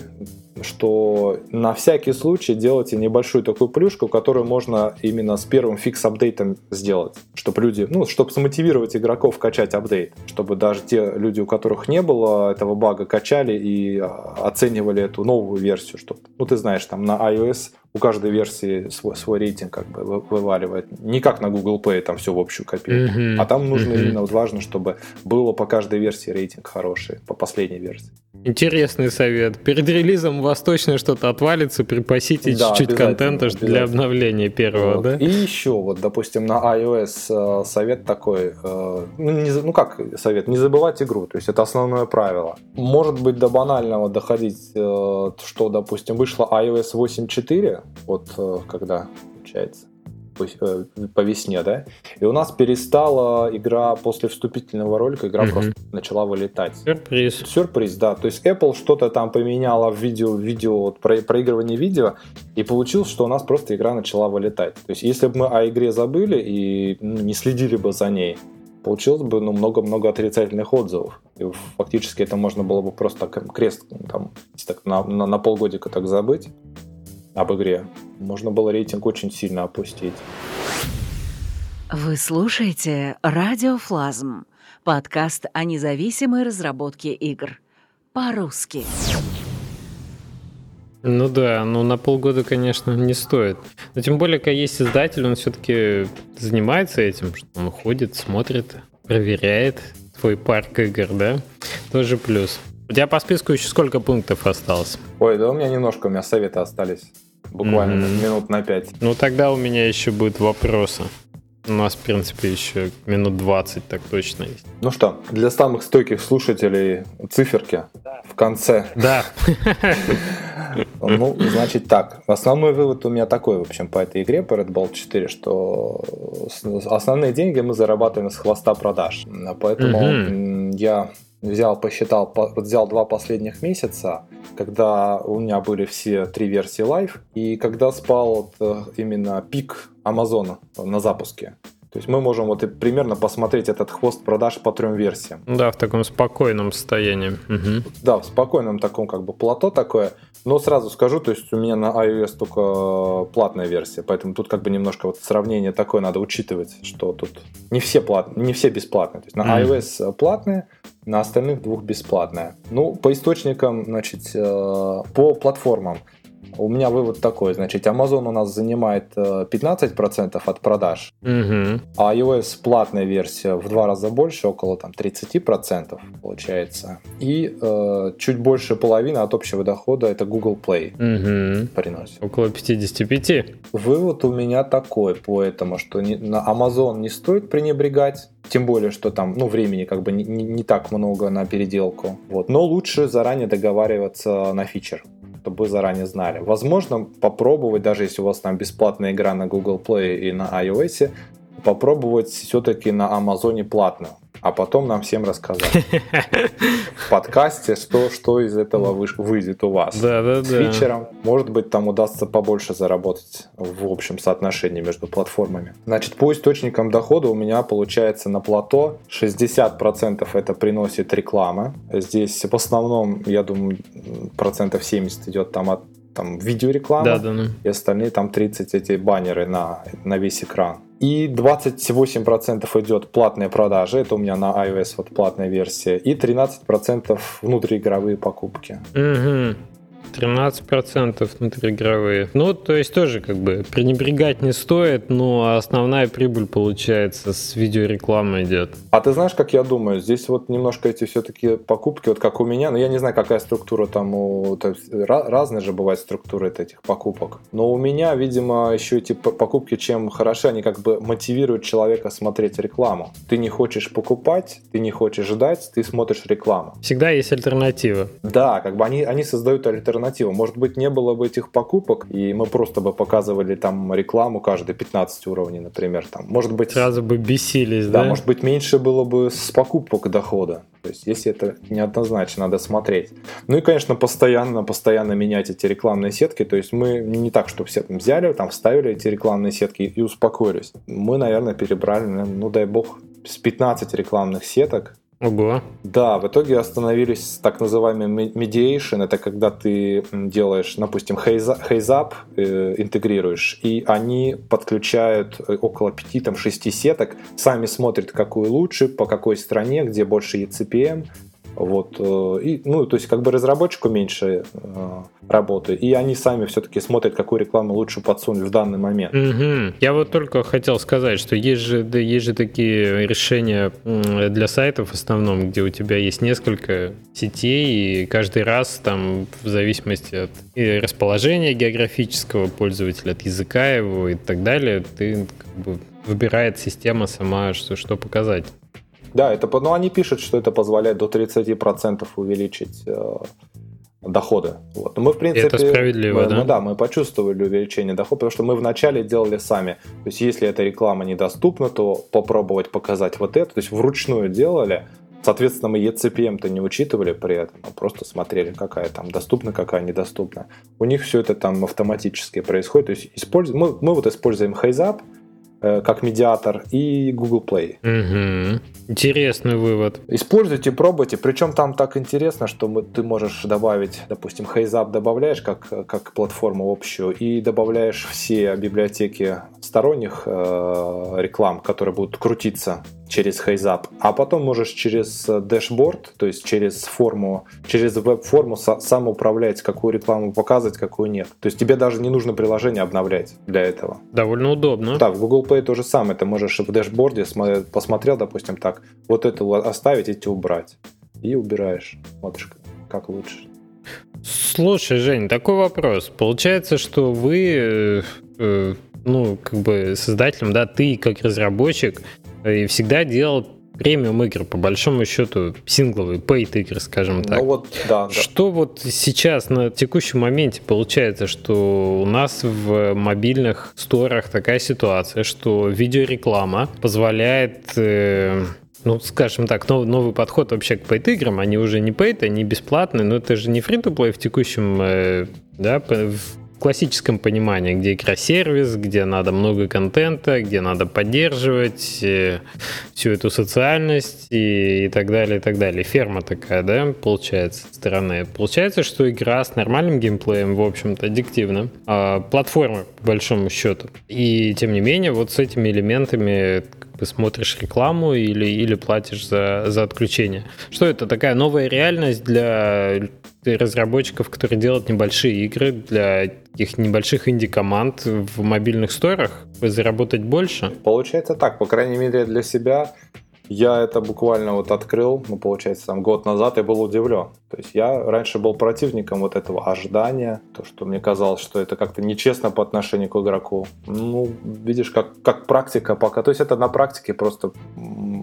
что на всякий случай делайте небольшую такую плюшку, которую можно именно с первым фикс-апдейтом сделать, чтобы люди, ну, чтобы смотивировать игроков качать апдейт, чтобы даже те люди, у которых не было этого бага, качали и а, оценивали эту новую версию, что ну, ты знаешь, там на iOS у каждой версии свой, свой рейтинг как бы вываливает. Не как на Google Play, там все в общую копию. Mm-hmm. А там нужно mm-hmm. именно важно, чтобы было по каждой версии рейтинг хороший, по последней версии. Интересный совет. Перед релизом у вас точно что-то отвалится, припасите да, чуть-чуть контента для обновления первого, вот. да? И еще, вот, допустим, на iOS э, совет такой, э, ну, ну как совет, не забывать игру, то есть это основное правило. Может быть, до банального доходить, э, что, допустим, вышла iOS 8.4, вот э, когда, получается, Э, по весне, да, и у нас перестала игра после вступительного ролика, игра угу. просто начала вылетать. Сюрприз. Сюрприз, да. То есть Apple что-то там поменяла в видео, видео вот, про, проигрывание видео, и получилось, что у нас просто игра начала вылетать. То есть если бы мы о игре забыли и ну, не следили бы за ней, получилось бы ну, много-много отрицательных отзывов. И фактически это можно было бы просто крест там, так, на, на, на полгодика так забыть об игре. Можно было рейтинг очень сильно опустить. Вы слушаете «Радиофлазм» — подкаст о независимой разработке игр. По-русски. Ну да, ну на полгода, конечно, не стоит. Но тем более, когда есть издатель, он все-таки занимается этим, что он ходит, смотрит, проверяет твой парк игр, да? Тоже плюс. У тебя по списку еще сколько пунктов осталось? Ой, да у меня немножко, у меня советы остались. Буквально mm-hmm. минут на 5. Ну тогда у меня еще будут вопросы. У нас, в принципе, еще минут 20 так точно есть. Ну что, для самых стойких слушателей циферки в конце. Да. Ну, значит так. Основной вывод у меня такой, в общем, по этой игре, по Red Bull 4, что основные деньги мы зарабатываем с хвоста продаж. Поэтому я взял, посчитал, взял два последних месяца, когда у меня были все три версии Live, и когда спал вот э, именно пик Амазона на запуске. То есть мы можем вот примерно посмотреть этот хвост продаж по трем версиям. Да, в таком спокойном состоянии. Угу. Да, в спокойном таком как бы плато такое. Но сразу скажу, то есть у меня на iOS только платная версия, поэтому тут как бы немножко вот сравнение такое надо учитывать, что тут не все, плат... не все бесплатные. То есть на iOS платные, на остальных двух бесплатная. Ну, по источникам, значит, э, по платформам. У меня вывод такой, значит, Amazon у нас занимает 15% э, от продаж, угу. а iOS платная версия в два раза больше, около там 30% получается. И э, чуть больше половины от общего дохода это Google Play угу. приносит. Около 55. Вывод у меня такой по этому, что не, на Amazon не стоит пренебрегать, тем более, что там, ну, времени как бы не, не, не так много на переделку. Вот. Но лучше заранее договариваться на фичер чтобы вы заранее знали. Возможно, попробовать, даже если у вас там бесплатная игра на Google Play и на iOS, попробовать все-таки на Амазоне платную а потом нам всем рассказать в подкасте, что, что из этого выйдет у вас. Да, да, С фичером. Может быть, там удастся побольше заработать в общем соотношении между платформами. Значит, по источникам дохода у меня получается на плато 60% это приносит реклама. Здесь в основном, я думаю, процентов 70 идет там от там видеореклама, да, да, да. и остальные там 30 эти баннеры на, на весь экран. И 28% идет платные продажи, это у меня на iOS вот платная версия, и 13% внутриигровые покупки. Угу. 13% внутриигровые. Ну, то есть тоже как бы пренебрегать не стоит, но основная прибыль получается с видеорекламы идет. А ты знаешь, как я думаю, здесь вот немножко эти все-таки покупки, вот как у меня, но я не знаю, какая структура там у... То есть, разные же бывают структуры этих покупок. Но у меня, видимо, еще эти покупки, чем хороши, они как бы мотивируют человека смотреть рекламу. Ты не хочешь покупать, ты не хочешь ждать, ты смотришь рекламу. Всегда есть альтернатива. Да, как бы они, они создают альтернативу альтернатива. Может быть, не было бы этих покупок, и мы просто бы показывали там рекламу каждые 15 уровней, например. Там. Может быть... Сразу бы бесились, да? Да, может быть, меньше было бы с покупок дохода. То есть, если это неоднозначно, надо смотреть. Ну и, конечно, постоянно, постоянно менять эти рекламные сетки. То есть, мы не так, что все там взяли, там вставили эти рекламные сетки и успокоились. Мы, наверное, перебрали, ну дай бог, с 15 рекламных сеток. Ого. Да, в итоге остановились так называемый mediation. Это когда ты делаешь, допустим, хейзап, э, интегрируешь, и они подключают э, около 5-6 сеток, сами смотрят, какую лучше, по какой стране, где больше ECPM, вот. Э, и, ну, то есть, как бы разработчику меньше э, работы, и они сами все-таки смотрят, какую рекламу лучше подсунуть в данный момент. Угу. Я вот только хотел сказать, что есть же, да, есть же такие решения для сайтов в основном, где у тебя есть несколько сетей, и каждый раз там в зависимости от расположения географического пользователя, от языка его и так далее, ты как бы выбирает система сама, что, что показать. Да, это, ну, они пишут, что это позволяет до 30% увеличить э, доходы. Вот. Но мы, в принципе, это справедливо, мы, да? Мы, да, мы почувствовали увеличение дохода, потому что мы вначале делали сами. То есть, если эта реклама недоступна, то попробовать показать вот это. То есть, вручную делали. Соответственно, мы ECPM-то не учитывали при этом, а просто смотрели, какая там доступна, какая недоступна. У них все это там автоматически происходит. То есть, использ... мы, мы вот используем Э, как медиатор, и Google Play. Угу. Интересный вывод. Используйте, пробуйте. Причем там так интересно, что мы, ты можешь добавить, допустим, HeyZap добавляешь как, как платформу общую и добавляешь все библиотеки сторонних э, реклам, которые будут крутиться через HeyZap, а потом можешь через dashboard, то есть через форму, через веб-форму сам управлять, какую рекламу показывать, какую нет. То есть тебе даже не нужно приложение обновлять для этого. Довольно удобно. Да, в Google Play то же самое. Ты можешь в dashboard е посмотрел, допустим, так, вот это оставить, эти убрать. И убираешь. Смотришь, как лучше. Слушай, Жень, такой вопрос. Получается, что вы, э, э, ну, как бы создателем, да, ты как разработчик, и всегда делал премиум игр, по большому счету, сингловые, paid игры, скажем так. Ну вот, да, Что да. вот сейчас на текущем моменте получается, что у нас в мобильных сторах такая ситуация, что видеореклама позволяет э, ну, скажем так, новый, новый подход вообще к paid играм, они уже не paid, они бесплатные, но это же не free-to-play в текущем, э, да, в классическом понимании, где игра-сервис, где надо много контента, где надо поддерживать э, всю эту социальность и, и так далее, и так далее. Ферма такая, да, получается, стороны. Получается, что игра с нормальным геймплеем, в общем-то, аддиктивна. А платформа, по большому счету. И, тем не менее, вот с этими элементами ты смотришь рекламу или, или платишь за, за отключение. Что это? Такая новая реальность для разработчиков, которые делают небольшие игры для таких небольших инди-команд в мобильных сторах? Заработать больше? Получается так, по крайней мере для себя я это буквально вот открыл, ну, получается, там год назад, и был удивлен. То есть я раньше был противником вот этого ожидания, то, что мне казалось, что это как-то нечестно по отношению к игроку. Ну, видишь, как, как практика пока. То есть это на практике просто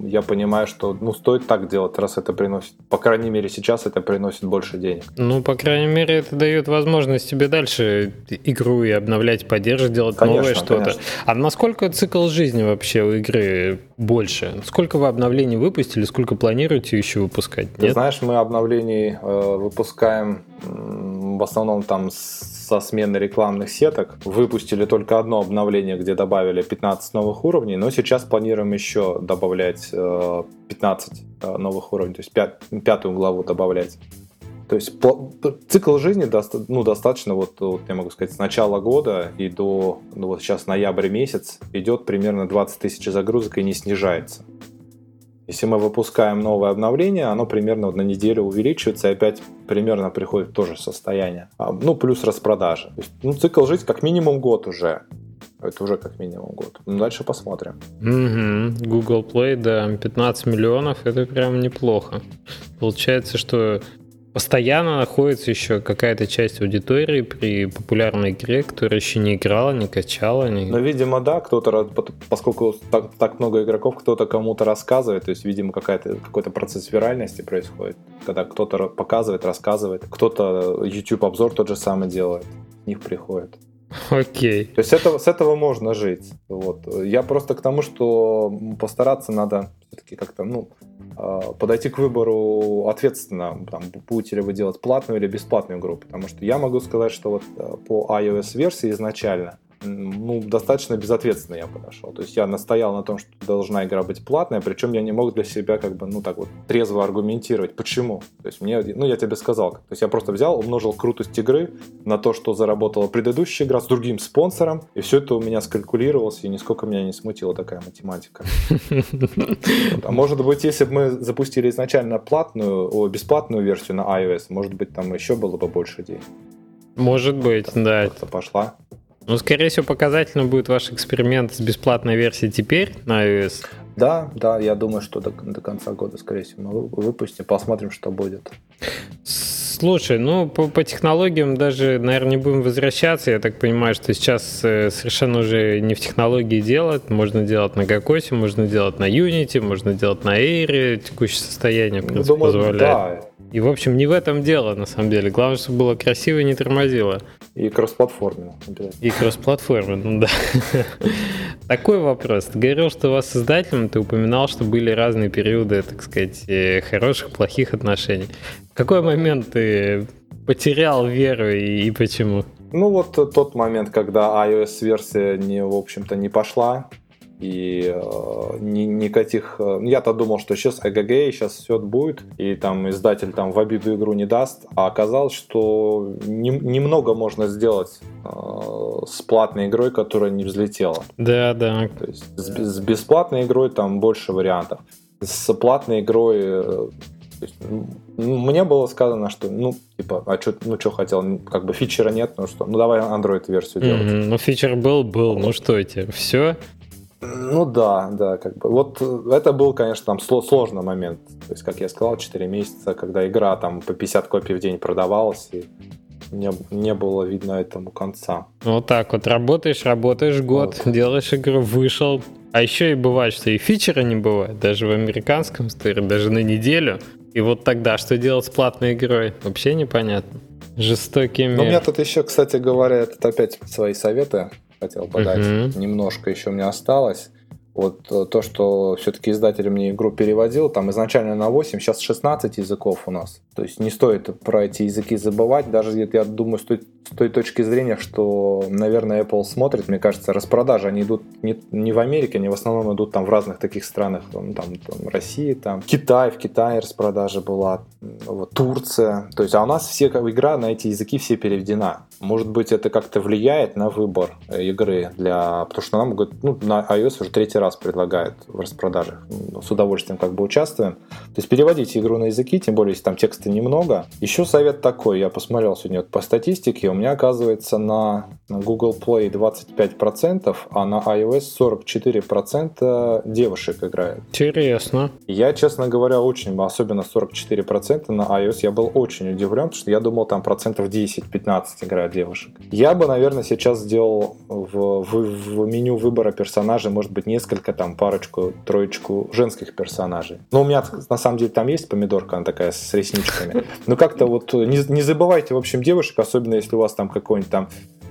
я понимаю, что ну, стоит так делать, раз это приносит. По крайней мере, сейчас это приносит больше денег. Ну, по крайней мере, это дает возможность тебе дальше игру и обновлять, поддерживать, делать конечно, новое что-то. А насколько цикл жизни вообще у игры больше? Сколько вы обновлений выпустили, сколько планируете еще выпускать? Ты Нет? знаешь, мы обновлений э, выпускаем в основном там со смены рекламных сеток. Выпустили только одно обновление, где добавили 15 новых уровней, но сейчас планируем еще добавлять 15 э, э, новых уровней, то есть пят, пятую главу добавлять. То есть цикл жизни доста, ну, достаточно, вот, вот я могу сказать, с начала года и до ну, вот сейчас ноябрь месяц идет примерно 20 тысяч загрузок и не снижается. Если мы выпускаем новое обновление, оно примерно на неделю увеличивается и опять примерно приходит в то же состояние. А, ну, плюс распродажи. ну, цикл жизни как минимум год уже. Это уже как минимум год. Ну, дальше посмотрим. Угу. Google Play, да, 15 миллионов, это прям неплохо. Получается, что постоянно находится еще какая-то часть аудитории при популярной игре, которая еще не играла, не качала. Не... Ну, видимо, да, кто-то, поскольку так, так много игроков, кто-то кому-то рассказывает, то есть, видимо, какая-то, какой-то процесс виральности происходит, когда кто-то показывает, рассказывает, кто-то YouTube-обзор тот же самый делает, с них приходит. Окей. То есть этого, с этого можно жить. Вот. Я просто к тому, что постараться надо все-таки как-то, ну, подойти к выбору ответственно, там, будете ли вы делать платную или бесплатную игру, потому что я могу сказать, что вот э, по iOS-версии изначально ну, достаточно безответственно я подошел. То есть я настоял на том, что должна игра быть платная, причем я не мог для себя как бы, ну, так вот, трезво аргументировать. Почему? То есть мне, ну, я тебе сказал. То есть я просто взял, умножил крутость игры на то, что заработала предыдущая игра с другим спонсором, и все это у меня скалькулировалось, и нисколько меня не смутила такая математика. А может быть, если бы мы запустили изначально платную, бесплатную версию на iOS, может быть, там еще было бы больше денег. Может быть, да. Пошла. Ну, скорее всего, показательно будет ваш эксперимент с бесплатной версией теперь на iOS. Да, да, я думаю, что до, до конца года, скорее всего, мы выпустим, посмотрим, что будет. Слушай, ну по, по технологиям даже, наверное, не будем возвращаться. Я так понимаю, что сейчас э, совершенно уже не в технологии делать. Можно делать на Кокосе, можно делать на Unity, можно делать на Air. Текущее состояние, в принципе, думаю, позволяет. Да. И, в общем, не в этом дело, на самом деле. Главное, чтобы было красиво и не тормозило. И кроссплатформенно. И кроссплатформенно, ну да. Такой вопрос. Ты говорил, что у вас с издателем, ты упоминал, что были разные периоды, так сказать, э, хороших, плохих отношений. В какой момент ты потерял веру и, и почему? Ну вот тот момент, когда iOS-версия не, в общем-то, не пошла, и э, ни, никаких... Э, я-то думал, что сейчас эгг, сейчас все будет, и там издатель там в обиду игру не даст, а оказалось, что не, немного можно сделать э, с платной игрой, которая не взлетела. Да, да. То есть с, с бесплатной игрой там больше вариантов. С платной игрой э, есть, мне было сказано, что, ну, типа, а что, ну, что хотел, как бы фичера нет, ну что, ну, давай Android-версию делать. Mm-hmm, ну, фичер был, был, ну, что эти, все? Ну да, да, как бы. Вот это был, конечно, там сложный момент. То есть, как я сказал, 4 месяца, когда игра там по 50 копий в день продавалась, и не, не было видно этому конца. Вот так вот, работаешь, работаешь год, вот. делаешь игру, вышел. А еще и бывает, что и фичера не бывает, даже в американском сторе, даже на неделю. И вот тогда что делать с платной игрой? Вообще непонятно. Жестокий мир. Ну, у меня тут еще, кстати говоря, это опять свои советы хотел подать. Угу. Немножко еще мне осталось. Вот э, то, что все-таки издатель мне игру переводил, там изначально на 8, сейчас 16 языков у нас. То есть не стоит про эти языки забывать, даже я думаю, с той, с той точки зрения, что, наверное, Apple смотрит, мне кажется, распродажи, они идут не, не в Америке, они в основном идут там в разных таких странах, там, там, там России, там Китай, в Китае распродажа была, вот, Турция. То есть, а у нас все игра на эти языки все переведена. Может быть, это как-то влияет на выбор э, игры для... Потому что нам, ну, на iOS уже третий раз предлагают в распродажах. Ну, с удовольствием как бы участвуем. То есть переводите игру на языки, тем более, если там текста немного. Еще совет такой, я посмотрел сегодня вот по статистике, меня оказывается на Google Play 25%, а на iOS 44% девушек играет. Интересно. Я, честно говоря, очень, особенно 44% на iOS, я был очень удивлен, потому что я думал, там процентов 10-15 играют девушек. Я бы, наверное, сейчас сделал в, в, в меню выбора персонажей, может быть, несколько, там, парочку, троечку женских персонажей. Но у меня, на самом деле, там есть помидорка, она такая с ресничками. Но как-то вот не, не забывайте, в общем, девушек, особенно если у вас там какой-нибудь там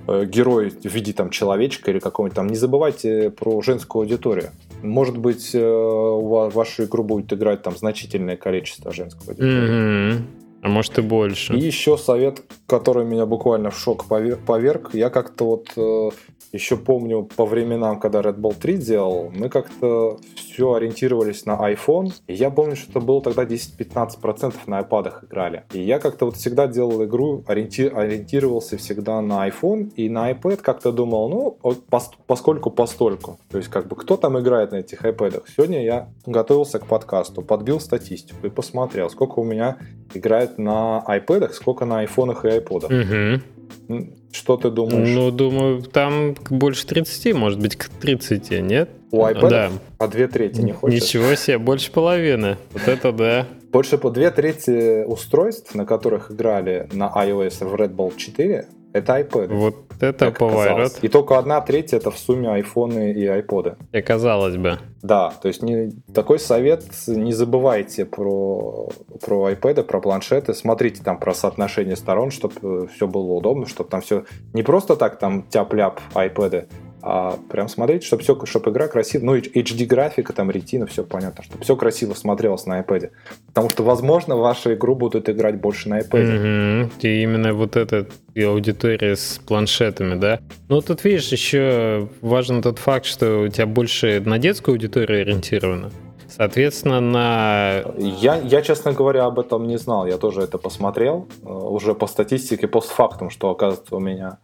э, герой в виде там человечка или какого-нибудь там, не забывайте про женскую аудиторию. Может быть, э, вас, в вашу игру будет играть там значительное количество женского аудитории. Mm-hmm. А может и больше. И еще совет, который меня буквально в шок поверг. Я как-то вот э, еще помню по временам, когда Red Bull 3 делал, мы как-то все ориентировались на iPhone. И я помню, что это было тогда 10-15% на iPad играли. И я как-то вот всегда делал игру, ориенти- ориентировался всегда на iPhone и на iPad как-то думал, ну, пос- поскольку постольку. То есть как бы кто там играет на этих iPad? Сегодня я готовился к подкасту, подбил статистику и посмотрел, сколько у меня играет на iPad, сколько на iPhone и iPod. Угу. Что ты думаешь? Ну, думаю, там больше 30, может быть, к 30, нет? У iPad? Да. А две трети не хочешь? Ничего себе, больше половины. Вот это да. больше по две трети устройств, на которых играли на iOS в Red Bull 4, это iPad. Вот это поворот. И только одна треть это в сумме айфоны и айподы. И казалось бы. Да, то есть не, такой совет, не забывайте про, про iPad, про планшеты, смотрите там про соотношение сторон, чтобы все было удобно, чтобы там все не просто так там тяп-ляп iPad, а прям смотреть, чтобы все, чтобы игра красиво, ну, HD графика, там, ретина, все понятно, чтобы все красиво смотрелось на iPad. Потому что, возможно, вашу игру будут играть больше на iPad. Mm-hmm. И именно вот эта аудитория с планшетами, да? Ну, тут, видишь, еще важен тот факт, что у тебя больше на детскую аудиторию ориентировано. Соответственно, на... Я, я, честно говоря, об этом не знал. Я тоже это посмотрел. Э, уже по статистике, постфактум, что, оказывается, у меня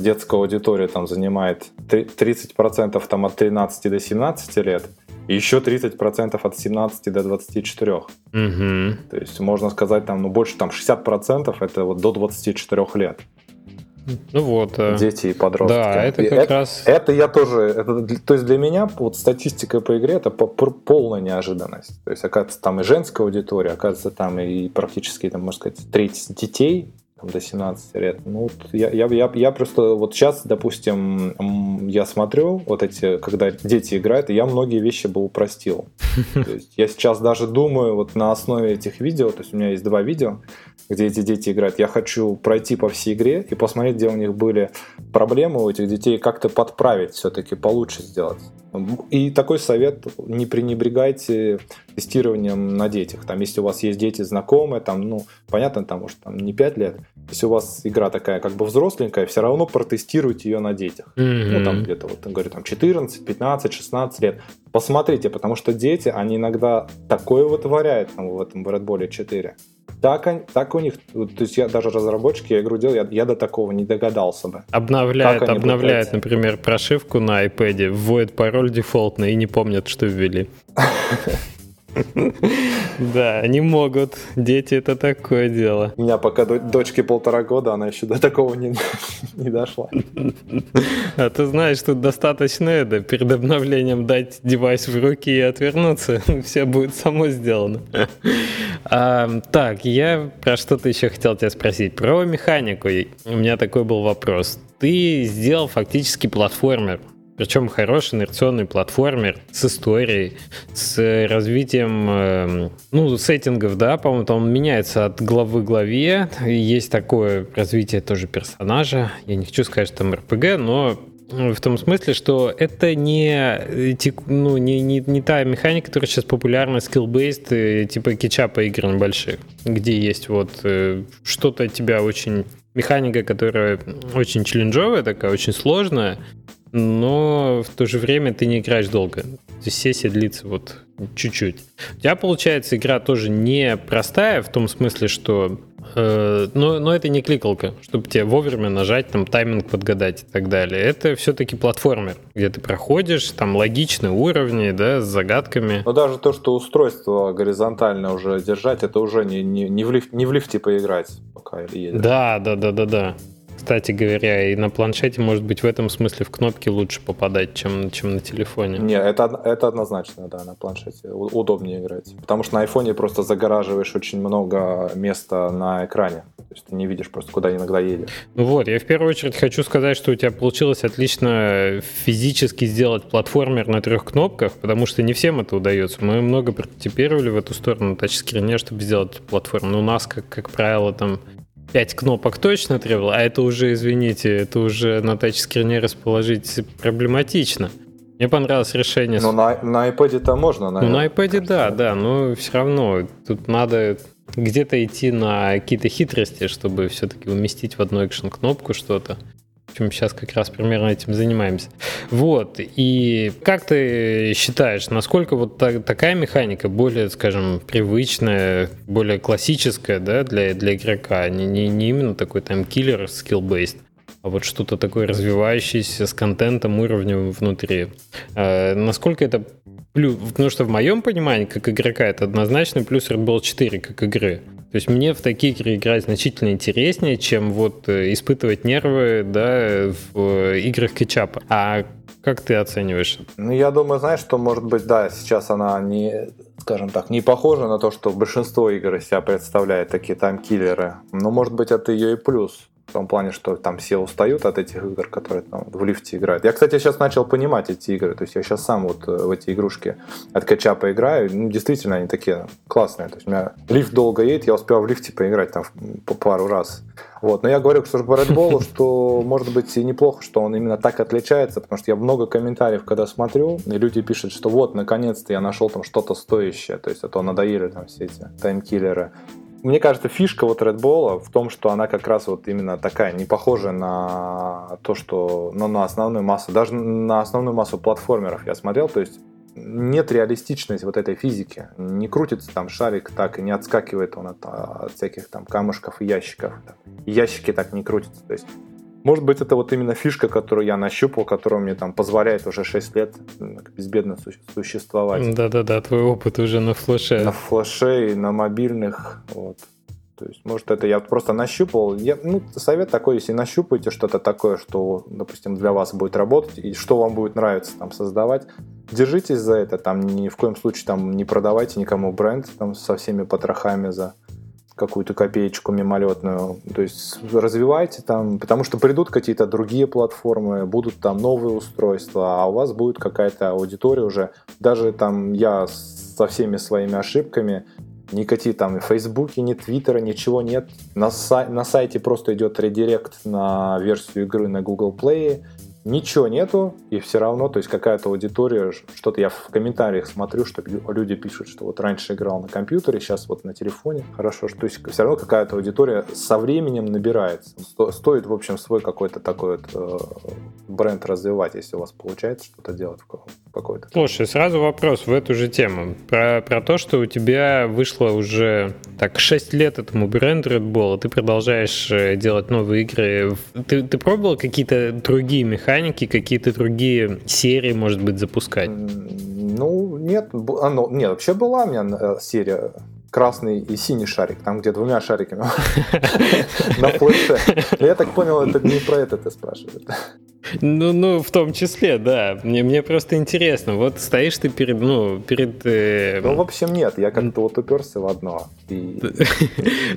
детская аудитория там занимает 30% там от 13 до 17 лет, и еще 30% от 17 до 24. Угу. То есть можно сказать, там, ну, больше там 60% это вот до 24 лет. Ну вот. Э, Дети и подростки. Да, это как это, раз... Это я тоже... Это, то есть для меня вот статистика по игре это полная неожиданность. То есть, оказывается, там и женская аудитория, оказывается, там и практически, там, можно сказать, треть детей там, до 17 лет. Ну, вот я, я, я, я просто вот сейчас, допустим, я смотрю вот эти, когда дети играют, и я многие вещи бы упростил. То есть я сейчас даже думаю вот на основе этих видео, то есть у меня есть два видео, где эти дети играют, я хочу пройти по всей игре и посмотреть, где у них были проблемы у этих детей, как-то подправить все-таки, получше сделать. И такой совет, не пренебрегайте тестированием на детях. Там, если у вас есть дети знакомые, там, ну, понятно, там, может, там не 5 лет. Если у вас игра такая как бы взросленькая, все равно протестируйте ее на детях. Mm-hmm. Ну, там где-то, вот, говорю, там 14, 15, 16 лет. Посмотрите, потому что дети, они иногда такое вытворяют там, в этом Red Bull 4. Так, так у них, то есть я даже разработчики, я игру делал, я, я до такого не догадался бы. Обновляют, обновляют, например, прошивку на iPad, вводят пароль дефолтный и не помнят, что ввели. Да, они могут. Дети это такое дело. У меня пока дочке полтора года, она еще до такого не, не дошла. А ты знаешь, тут достаточно это, перед обновлением дать девайс в руки и отвернуться. Все будет само сделано. А, так, я про что-то еще хотел тебя спросить. Про механику. У меня такой был вопрос. Ты сделал фактически платформер причем хороший инерционный платформер с историей, с развитием, э, ну, сеттингов, да, по-моему, там он меняется от главы к главе. Есть такое развитие тоже персонажа. Я не хочу сказать, что там РПГ, но в том смысле, что это не, ну, не, не, не та механика, которая сейчас популярна, skill-based, э, типа кетчапа игр небольших, где есть вот э, что-то тебя очень... Механика, которая очень челленджовая такая, очень сложная, но в то же время ты не играешь долго. Здесь сессия длится вот чуть-чуть. У тебя, получается, игра тоже не простая в том смысле, что... Э, но, но это не кликалка, чтобы тебе вовремя нажать, там, тайминг подгадать и так далее. Это все-таки платформер, где ты проходишь, там, логичные уровни, да, с загадками. Но даже то, что устройство горизонтально уже держать, это уже не, не, не, в, лифт, не в лифте поиграть, пока едешь. Да, да, да, да, да кстати говоря, и на планшете, может быть, в этом смысле в кнопки лучше попадать, чем, чем на телефоне. Не, это, это однозначно, да, на планшете удобнее играть. Потому что на айфоне просто загораживаешь очень много места на экране. То есть ты не видишь просто, куда иногда едешь. Ну вот, я в первую очередь хочу сказать, что у тебя получилось отлично физически сделать платформер на трех кнопках, потому что не всем это удается. Мы много прототипировали в эту сторону на тачскрине, чтобы сделать платформу. Но у нас, как, как правило, там 5 кнопок точно требовало, а это уже, извините, это уже на тачскрине расположить проблематично. Мне понравилось решение. Но на, на iPad-то можно, наверное. Ну, на iPad, да, да, но все равно тут надо где-то идти на какие-то хитрости, чтобы все-таки уместить в одну экшен-кнопку что-то сейчас как раз примерно этим занимаемся. Вот, и как ты считаешь, насколько вот так, такая механика более, скажем, привычная, более классическая, да, для, для игрока, не, не, не именно такой там киллер skill-based, а вот что-то такое развивающееся с контентом, уровнем внутри. А, насколько это плюс, потому что в моем понимании, как игрока, это однозначно плюс Red Bull 4 как игры. То есть мне в такие игры играть значительно интереснее, чем вот э, испытывать нервы да, в э, играх кетчапа. А Как ты оцениваешь? Ну, я думаю, знаешь, что, может быть, да, сейчас она не, скажем так, не похожа на то, что большинство игр из себя представляет такие таймкиллеры. Но, может быть, это ее и плюс. В том плане, что там все устают от этих игр, которые там в лифте играют. Я, кстати, сейчас начал понимать эти игры. То есть я сейчас сам вот э, в эти игрушки от качапа играю. Ну, действительно, они такие классные. То есть у меня лифт долго едет, я успел в лифте поиграть там пару раз. Вот. Но я говорю, что по Red Bull, что может быть и неплохо, что он именно так отличается, потому что я много комментариев, когда смотрю, и люди пишут, что вот, наконец-то я нашел там что-то стоящее, то есть, а то надоели там все эти таймкиллеры. Мне кажется, фишка вот Red Bull в том, что она как раз вот именно такая, не похожа на то, что ну, на основную массу, даже на основную массу платформеров я смотрел, то есть нет реалистичности вот этой физики. Не крутится там шарик так и не отскакивает он от, от всяких там камушков и ящиков. Ящики так не крутятся. То есть может быть, это вот именно фишка, которую я нащупал, которая мне там позволяет уже 6 лет безбедно существовать. Да-да-да, твой опыт уже на флеше. На флеше и на мобильных. Вот. То есть, может, это я просто нащупал. Я, ну, совет такой, если нащупаете что-то такое, что, допустим, для вас будет работать, и что вам будет нравиться там создавать, держитесь за это, там ни в коем случае там не продавайте никому бренд там со всеми потрохами за какую-то копеечку мимолетную. То есть развивайте там, потому что придут какие-то другие платформы, будут там новые устройства, а у вас будет какая-то аудитория уже. Даже там я со всеми своими ошибками, никакие там и Фейсбуке, ни Твиттера, ничего нет. На, сай- на сайте просто идет редирект на версию игры на Google Play, ничего нету, и все равно, то есть какая-то аудитория, что-то я в комментариях смотрю, что люди пишут, что вот раньше играл на компьютере, сейчас вот на телефоне, хорошо, что то есть все равно какая-то аудитория со временем набирается. Стоит, в общем, свой какой-то такой вот э, бренд развивать, если у вас получается что-то делать какой-то. Слушай, сразу вопрос в эту же тему. Про, про то, что у тебя вышло уже так 6 лет этому бренду Red Bull, а ты продолжаешь э, делать новые игры. Ты, ты пробовал какие-то другие механики, какие-то другие серии, может быть, запускать? Ну, нет. Ну, нет, вообще была у меня э, серия красный и синий шарик, там где двумя шариками на флеше. Я так понял, это не про это ты спрашиваешь. Ну, ну, в том числе, да. Мне, мне просто интересно. Вот стоишь ты перед, ну, перед... Э... Ну, в общем, нет. Я как-то вот уперся в одно. И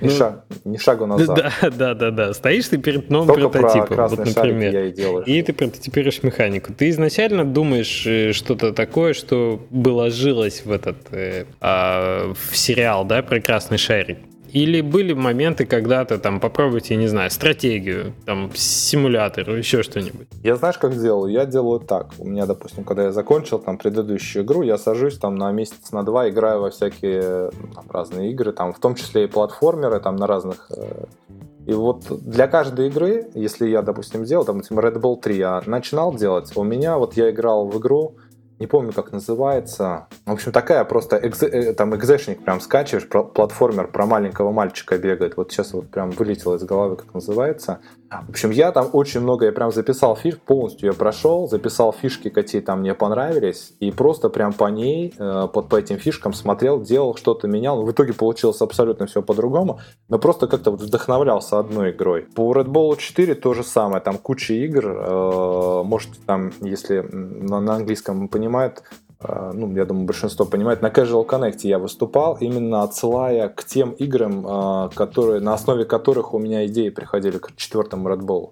ни, шаг, ни шагу назад. Да, да, да, да. Стоишь ты перед новым Только прототипом, вот, например. Я и, делаю, и ты прототипируешь механику. Ты изначально думаешь э, что-то такое, что было жилось в этот э, э, в сериал, да, прекрасный шарик. Или были моменты, когда ты там попробуйте, не знаю, стратегию, там, симулятор, еще что-нибудь? Я знаешь, как делаю? Я делаю так. У меня, допустим, когда я закончил там предыдущую игру, я сажусь там на месяц, на два, играю во всякие там, разные игры, там, в том числе и платформеры, там, на разных э, и вот для каждой игры, если я, допустим, делал, там, Red Bull 3 я начинал делать, у меня вот я играл в игру, не помню, как называется. В общем, такая просто экзе, э, там экзешник прям скачиваешь, платформер про маленького мальчика бегает. Вот сейчас вот прям вылетело из головы, как называется. В общем, я там очень много, я прям записал фиш, полностью я прошел, записал фишки, какие там мне понравились, и просто прям по ней, э, под по этим фишкам смотрел, делал, что-то менял. В итоге получилось абсолютно все по-другому, но просто как-то вот вдохновлялся одной игрой. По Red Bull 4 то же самое, там куча игр, э, может там, если на, на английском понимают, э, ну, я думаю, большинство понимает, на Casual Connect я выступал, именно отсылая к тем играм, э, которые, на основе которых у меня идеи приходили к четвертому Red Bull.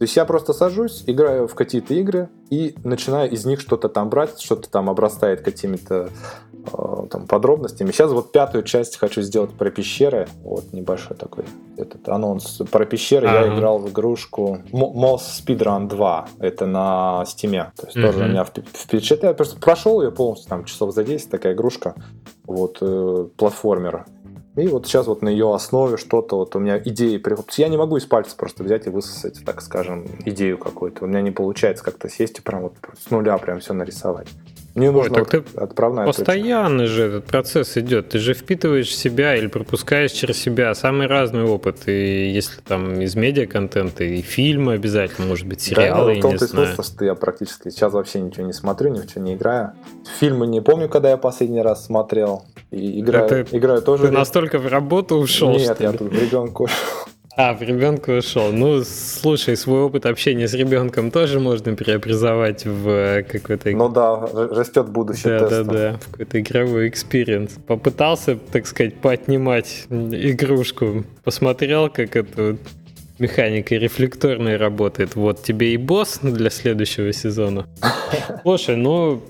То есть я просто сажусь, играю в какие-то игры и начинаю из них что-то там брать, что-то там обрастает какими-то там, подробностями. Сейчас вот пятую часть хочу сделать про пещеры. Вот небольшой такой этот анонс про пещеры. А-а-а. Я играл в игрушку Moss Speedrun 2. Это на стиме. То есть mm-hmm. тоже меня впечатляет. Я просто прошел ее полностью, там часов за 10, такая игрушка. Вот, э, платформер. И вот сейчас вот на ее основе что-то, вот у меня идеи приходят. Я не могу из пальца просто взять и высосать, так скажем, идею какую-то. У меня не получается как-то сесть и прям вот с нуля прям все нарисовать. Мне нужно Ой, так вот ты отправная Постоянно точка. же этот процесс идет. Ты же впитываешь себя или пропускаешь через себя самый разный опыт. И если там из медиа-контента, и фильмы обязательно, может быть, сериалы, да, ну, в том-то и смысл, что я практически сейчас вообще ничего не смотрю, ни в чем не играю. Фильмы не помню, когда я последний раз смотрел. И играю, Это играю тоже. Ты настолько в работу ушел? Нет, я тут в ребенку А, в ребенка ушел. Ну, слушай, свой опыт общения с ребенком тоже можно преобразовать в э, какой-то... Ну да, растет будущее Да, тестов. да, да, в какой-то игровой experience. Попытался, так сказать, поотнимать игрушку, посмотрел, как это механика рефлекторная работает. Вот тебе и босс для следующего сезона. Слушай, ну,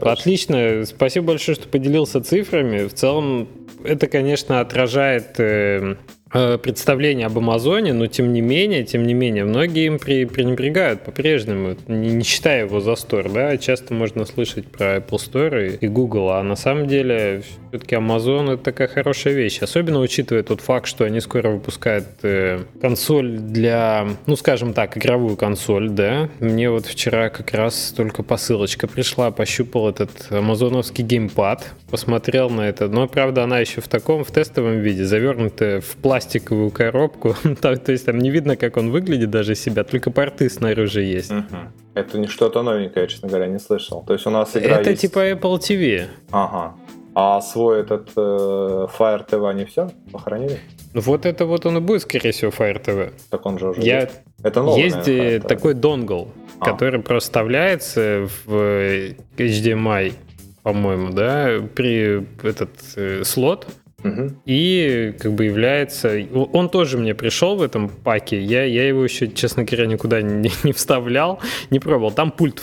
отлично. Спасибо большое, что поделился цифрами. В целом, это, конечно, отражает э, Э, представление об Амазоне, но тем не менее, тем не менее, многие им при, пренебрегают по-прежнему, не, не считая его за Store, да, часто можно слышать про Apple Store и Google, а на самом деле все-таки Amazon это такая хорошая вещь, особенно учитывая тот факт, что они скоро выпускают э, консоль для, ну, скажем так, игровую консоль, да, мне вот вчера как раз только посылочка пришла, пощупал этот амазоновский геймпад, посмотрел на это, но, правда, она еще в таком, в тестовом виде, завернутая в пластик пластиковую коробку. то, то есть там не видно, как он выглядит даже себя, только порты снаружи есть. Угу. Это не что-то новенькое, честно говоря, не слышал. То есть у нас игра Это есть... типа Apple TV. Ага. А свой этот э, Fire TV они все похоронили? Ну вот это вот он и будет, скорее всего, Fire TV. Так он же уже Я... есть. Это новый, Есть наверное, такой донгл, а. который просто вставляется в HDMI, по-моему, да, при этот э, слот, и как бы является... Он тоже мне пришел в этом паке. Я, я его еще, честно говоря, никуда не, не вставлял, не пробовал. Там пульт,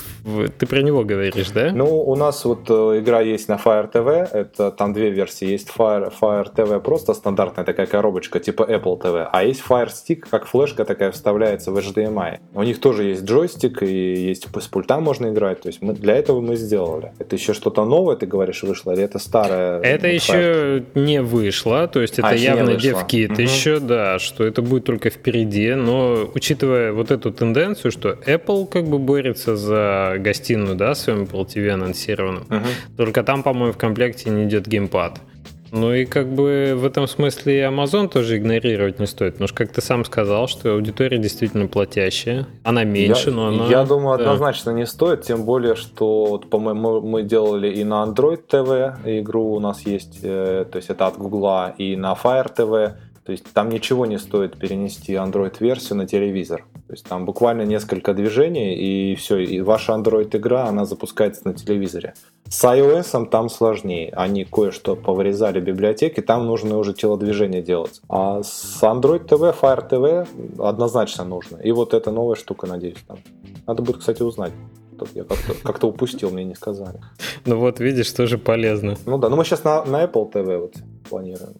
ты про него говоришь, да? Ну, у нас вот э, игра есть на Fire TV. Это там две версии. Есть Fire, Fire TV просто стандартная такая коробочка типа Apple TV. А есть Fire Stick, как флешка такая вставляется в HDMI. У них тоже есть джойстик и есть с пульта можно играть. То есть мы, для этого мы сделали. Это еще что-то новое, ты говоришь, вышло? Или это старое? Это еще не вышла, то есть это а, явно девкит угу. еще, да, что это будет только впереди, но учитывая вот эту тенденцию, что Apple как бы борется за гостиную, да, своим Apple TV анонсированным, угу. только там, по-моему, в комплекте не идет геймпад. Ну и как бы в этом смысле Amazon тоже игнорировать не стоит, потому что, как ты сам сказал, что аудитория действительно платящая, она меньше, я, но она... Я думаю, да. однозначно не стоит, тем более, что, вот, по-моему, мы делали и на Android TV игру у нас есть, э, то есть это от Google, и на Fire TV, то есть там ничего не стоит перенести Android-версию на телевизор. То есть там буквально несколько движений, и все, и ваша Android-игра, она запускается на телевизоре. С iOS там сложнее. Они кое-что повырезали библиотеки, там нужно уже телодвижение делать. А с Android TV, Fire TV однозначно нужно. И вот эта новая штука, надеюсь, там. Надо будет, кстати, узнать. Я как-то, как упустил, мне не сказали. Ну вот, видишь, тоже полезно. Ну да, ну мы сейчас на, на Apple TV вот планируем.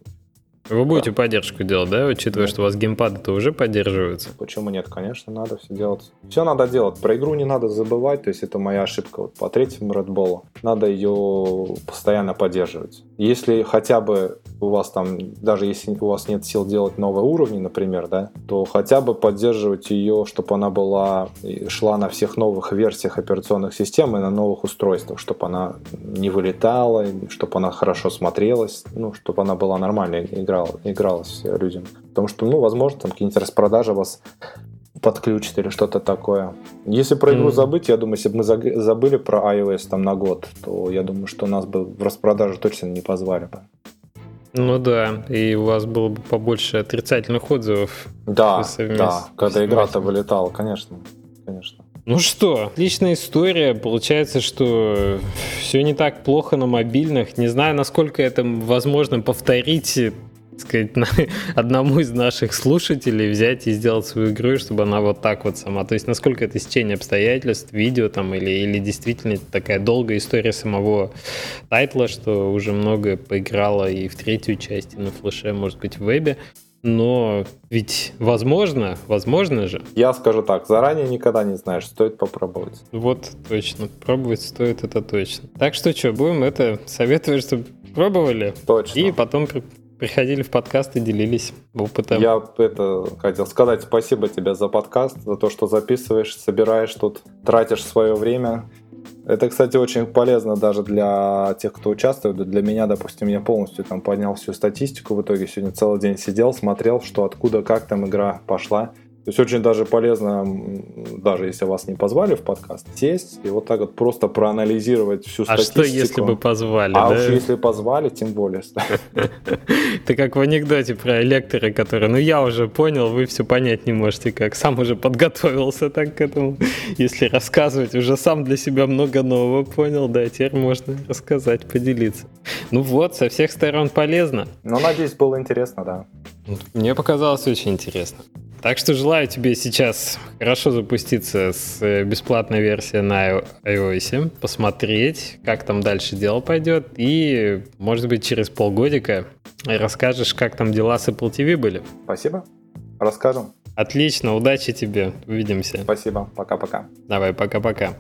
Вы будете поддержку делать, да, учитывая, что у вас геймпады-то уже поддерживаются? Почему нет? Конечно, надо все делать. Все надо делать. Про игру не надо забывать, то есть это моя ошибка вот по третьему Red Bull. Надо ее постоянно поддерживать. Если хотя бы у вас там, даже если у вас нет сил делать новые уровни, например, да, то хотя бы поддерживать ее, чтобы она была, шла на всех новых версиях операционных систем и на новых устройствах, чтобы она не вылетала, чтобы она хорошо смотрелась, ну, чтобы она была нормальной игра играл, игралось людям. Потому что, ну, возможно, там какие-нибудь распродажи вас подключат или что-то такое. Если про игру mm. забыть, я думаю, если бы мы забыли про iOS там на год, то я думаю, что нас бы в распродажу точно не позвали бы. Ну да, и у вас было бы побольше отрицательных отзывов. Да, да, когда игра-то вылетала, конечно, конечно. Ну что, отличная история. Получается, что все не так плохо на мобильных. Не знаю, насколько это возможно повторить сказать, на, одному из наших слушателей взять и сделать свою игру, чтобы она вот так вот сама. То есть, насколько это стечение обстоятельств, видео там, или, или действительно такая долгая история самого тайтла, что уже много поиграла и в третью часть, и на флеше, может быть, в вебе. Но ведь возможно, возможно же. Я скажу так, заранее никогда не знаешь, стоит попробовать. Вот, точно, пробовать стоит, это точно. Так что что, будем это советовать, чтобы пробовали? Точно. И потом приходили в подкаст и делились опытом. Я это хотел сказать спасибо тебе за подкаст, за то, что записываешь, собираешь тут, тратишь свое время. Это, кстати, очень полезно даже для тех, кто участвует. Для меня, допустим, я полностью там поднял всю статистику. В итоге сегодня целый день сидел, смотрел, что откуда, как там игра пошла. То есть очень даже полезно, даже если вас не позвали в подкаст, сесть и вот так вот просто проанализировать всю а статистику. А что, если бы позвали? А да? уж если позвали, тем более. Ты как в анекдоте про электора, который, ну я уже понял, вы все понять не можете как. Сам уже подготовился так к этому. Если рассказывать, уже сам для себя много нового понял, да, теперь можно рассказать, поделиться. Ну вот, со всех сторон полезно. Ну, надеюсь, было интересно, да. Мне показалось очень интересно. Так что желаю тебе сейчас хорошо запуститься с э, бесплатной версией на iOS, посмотреть, как там дальше дело пойдет, и, может быть, через полгодика расскажешь, как там дела с Apple TV были. Спасибо. Расскажем. Отлично, удачи тебе. Увидимся. Спасибо. Пока-пока. Давай, пока-пока.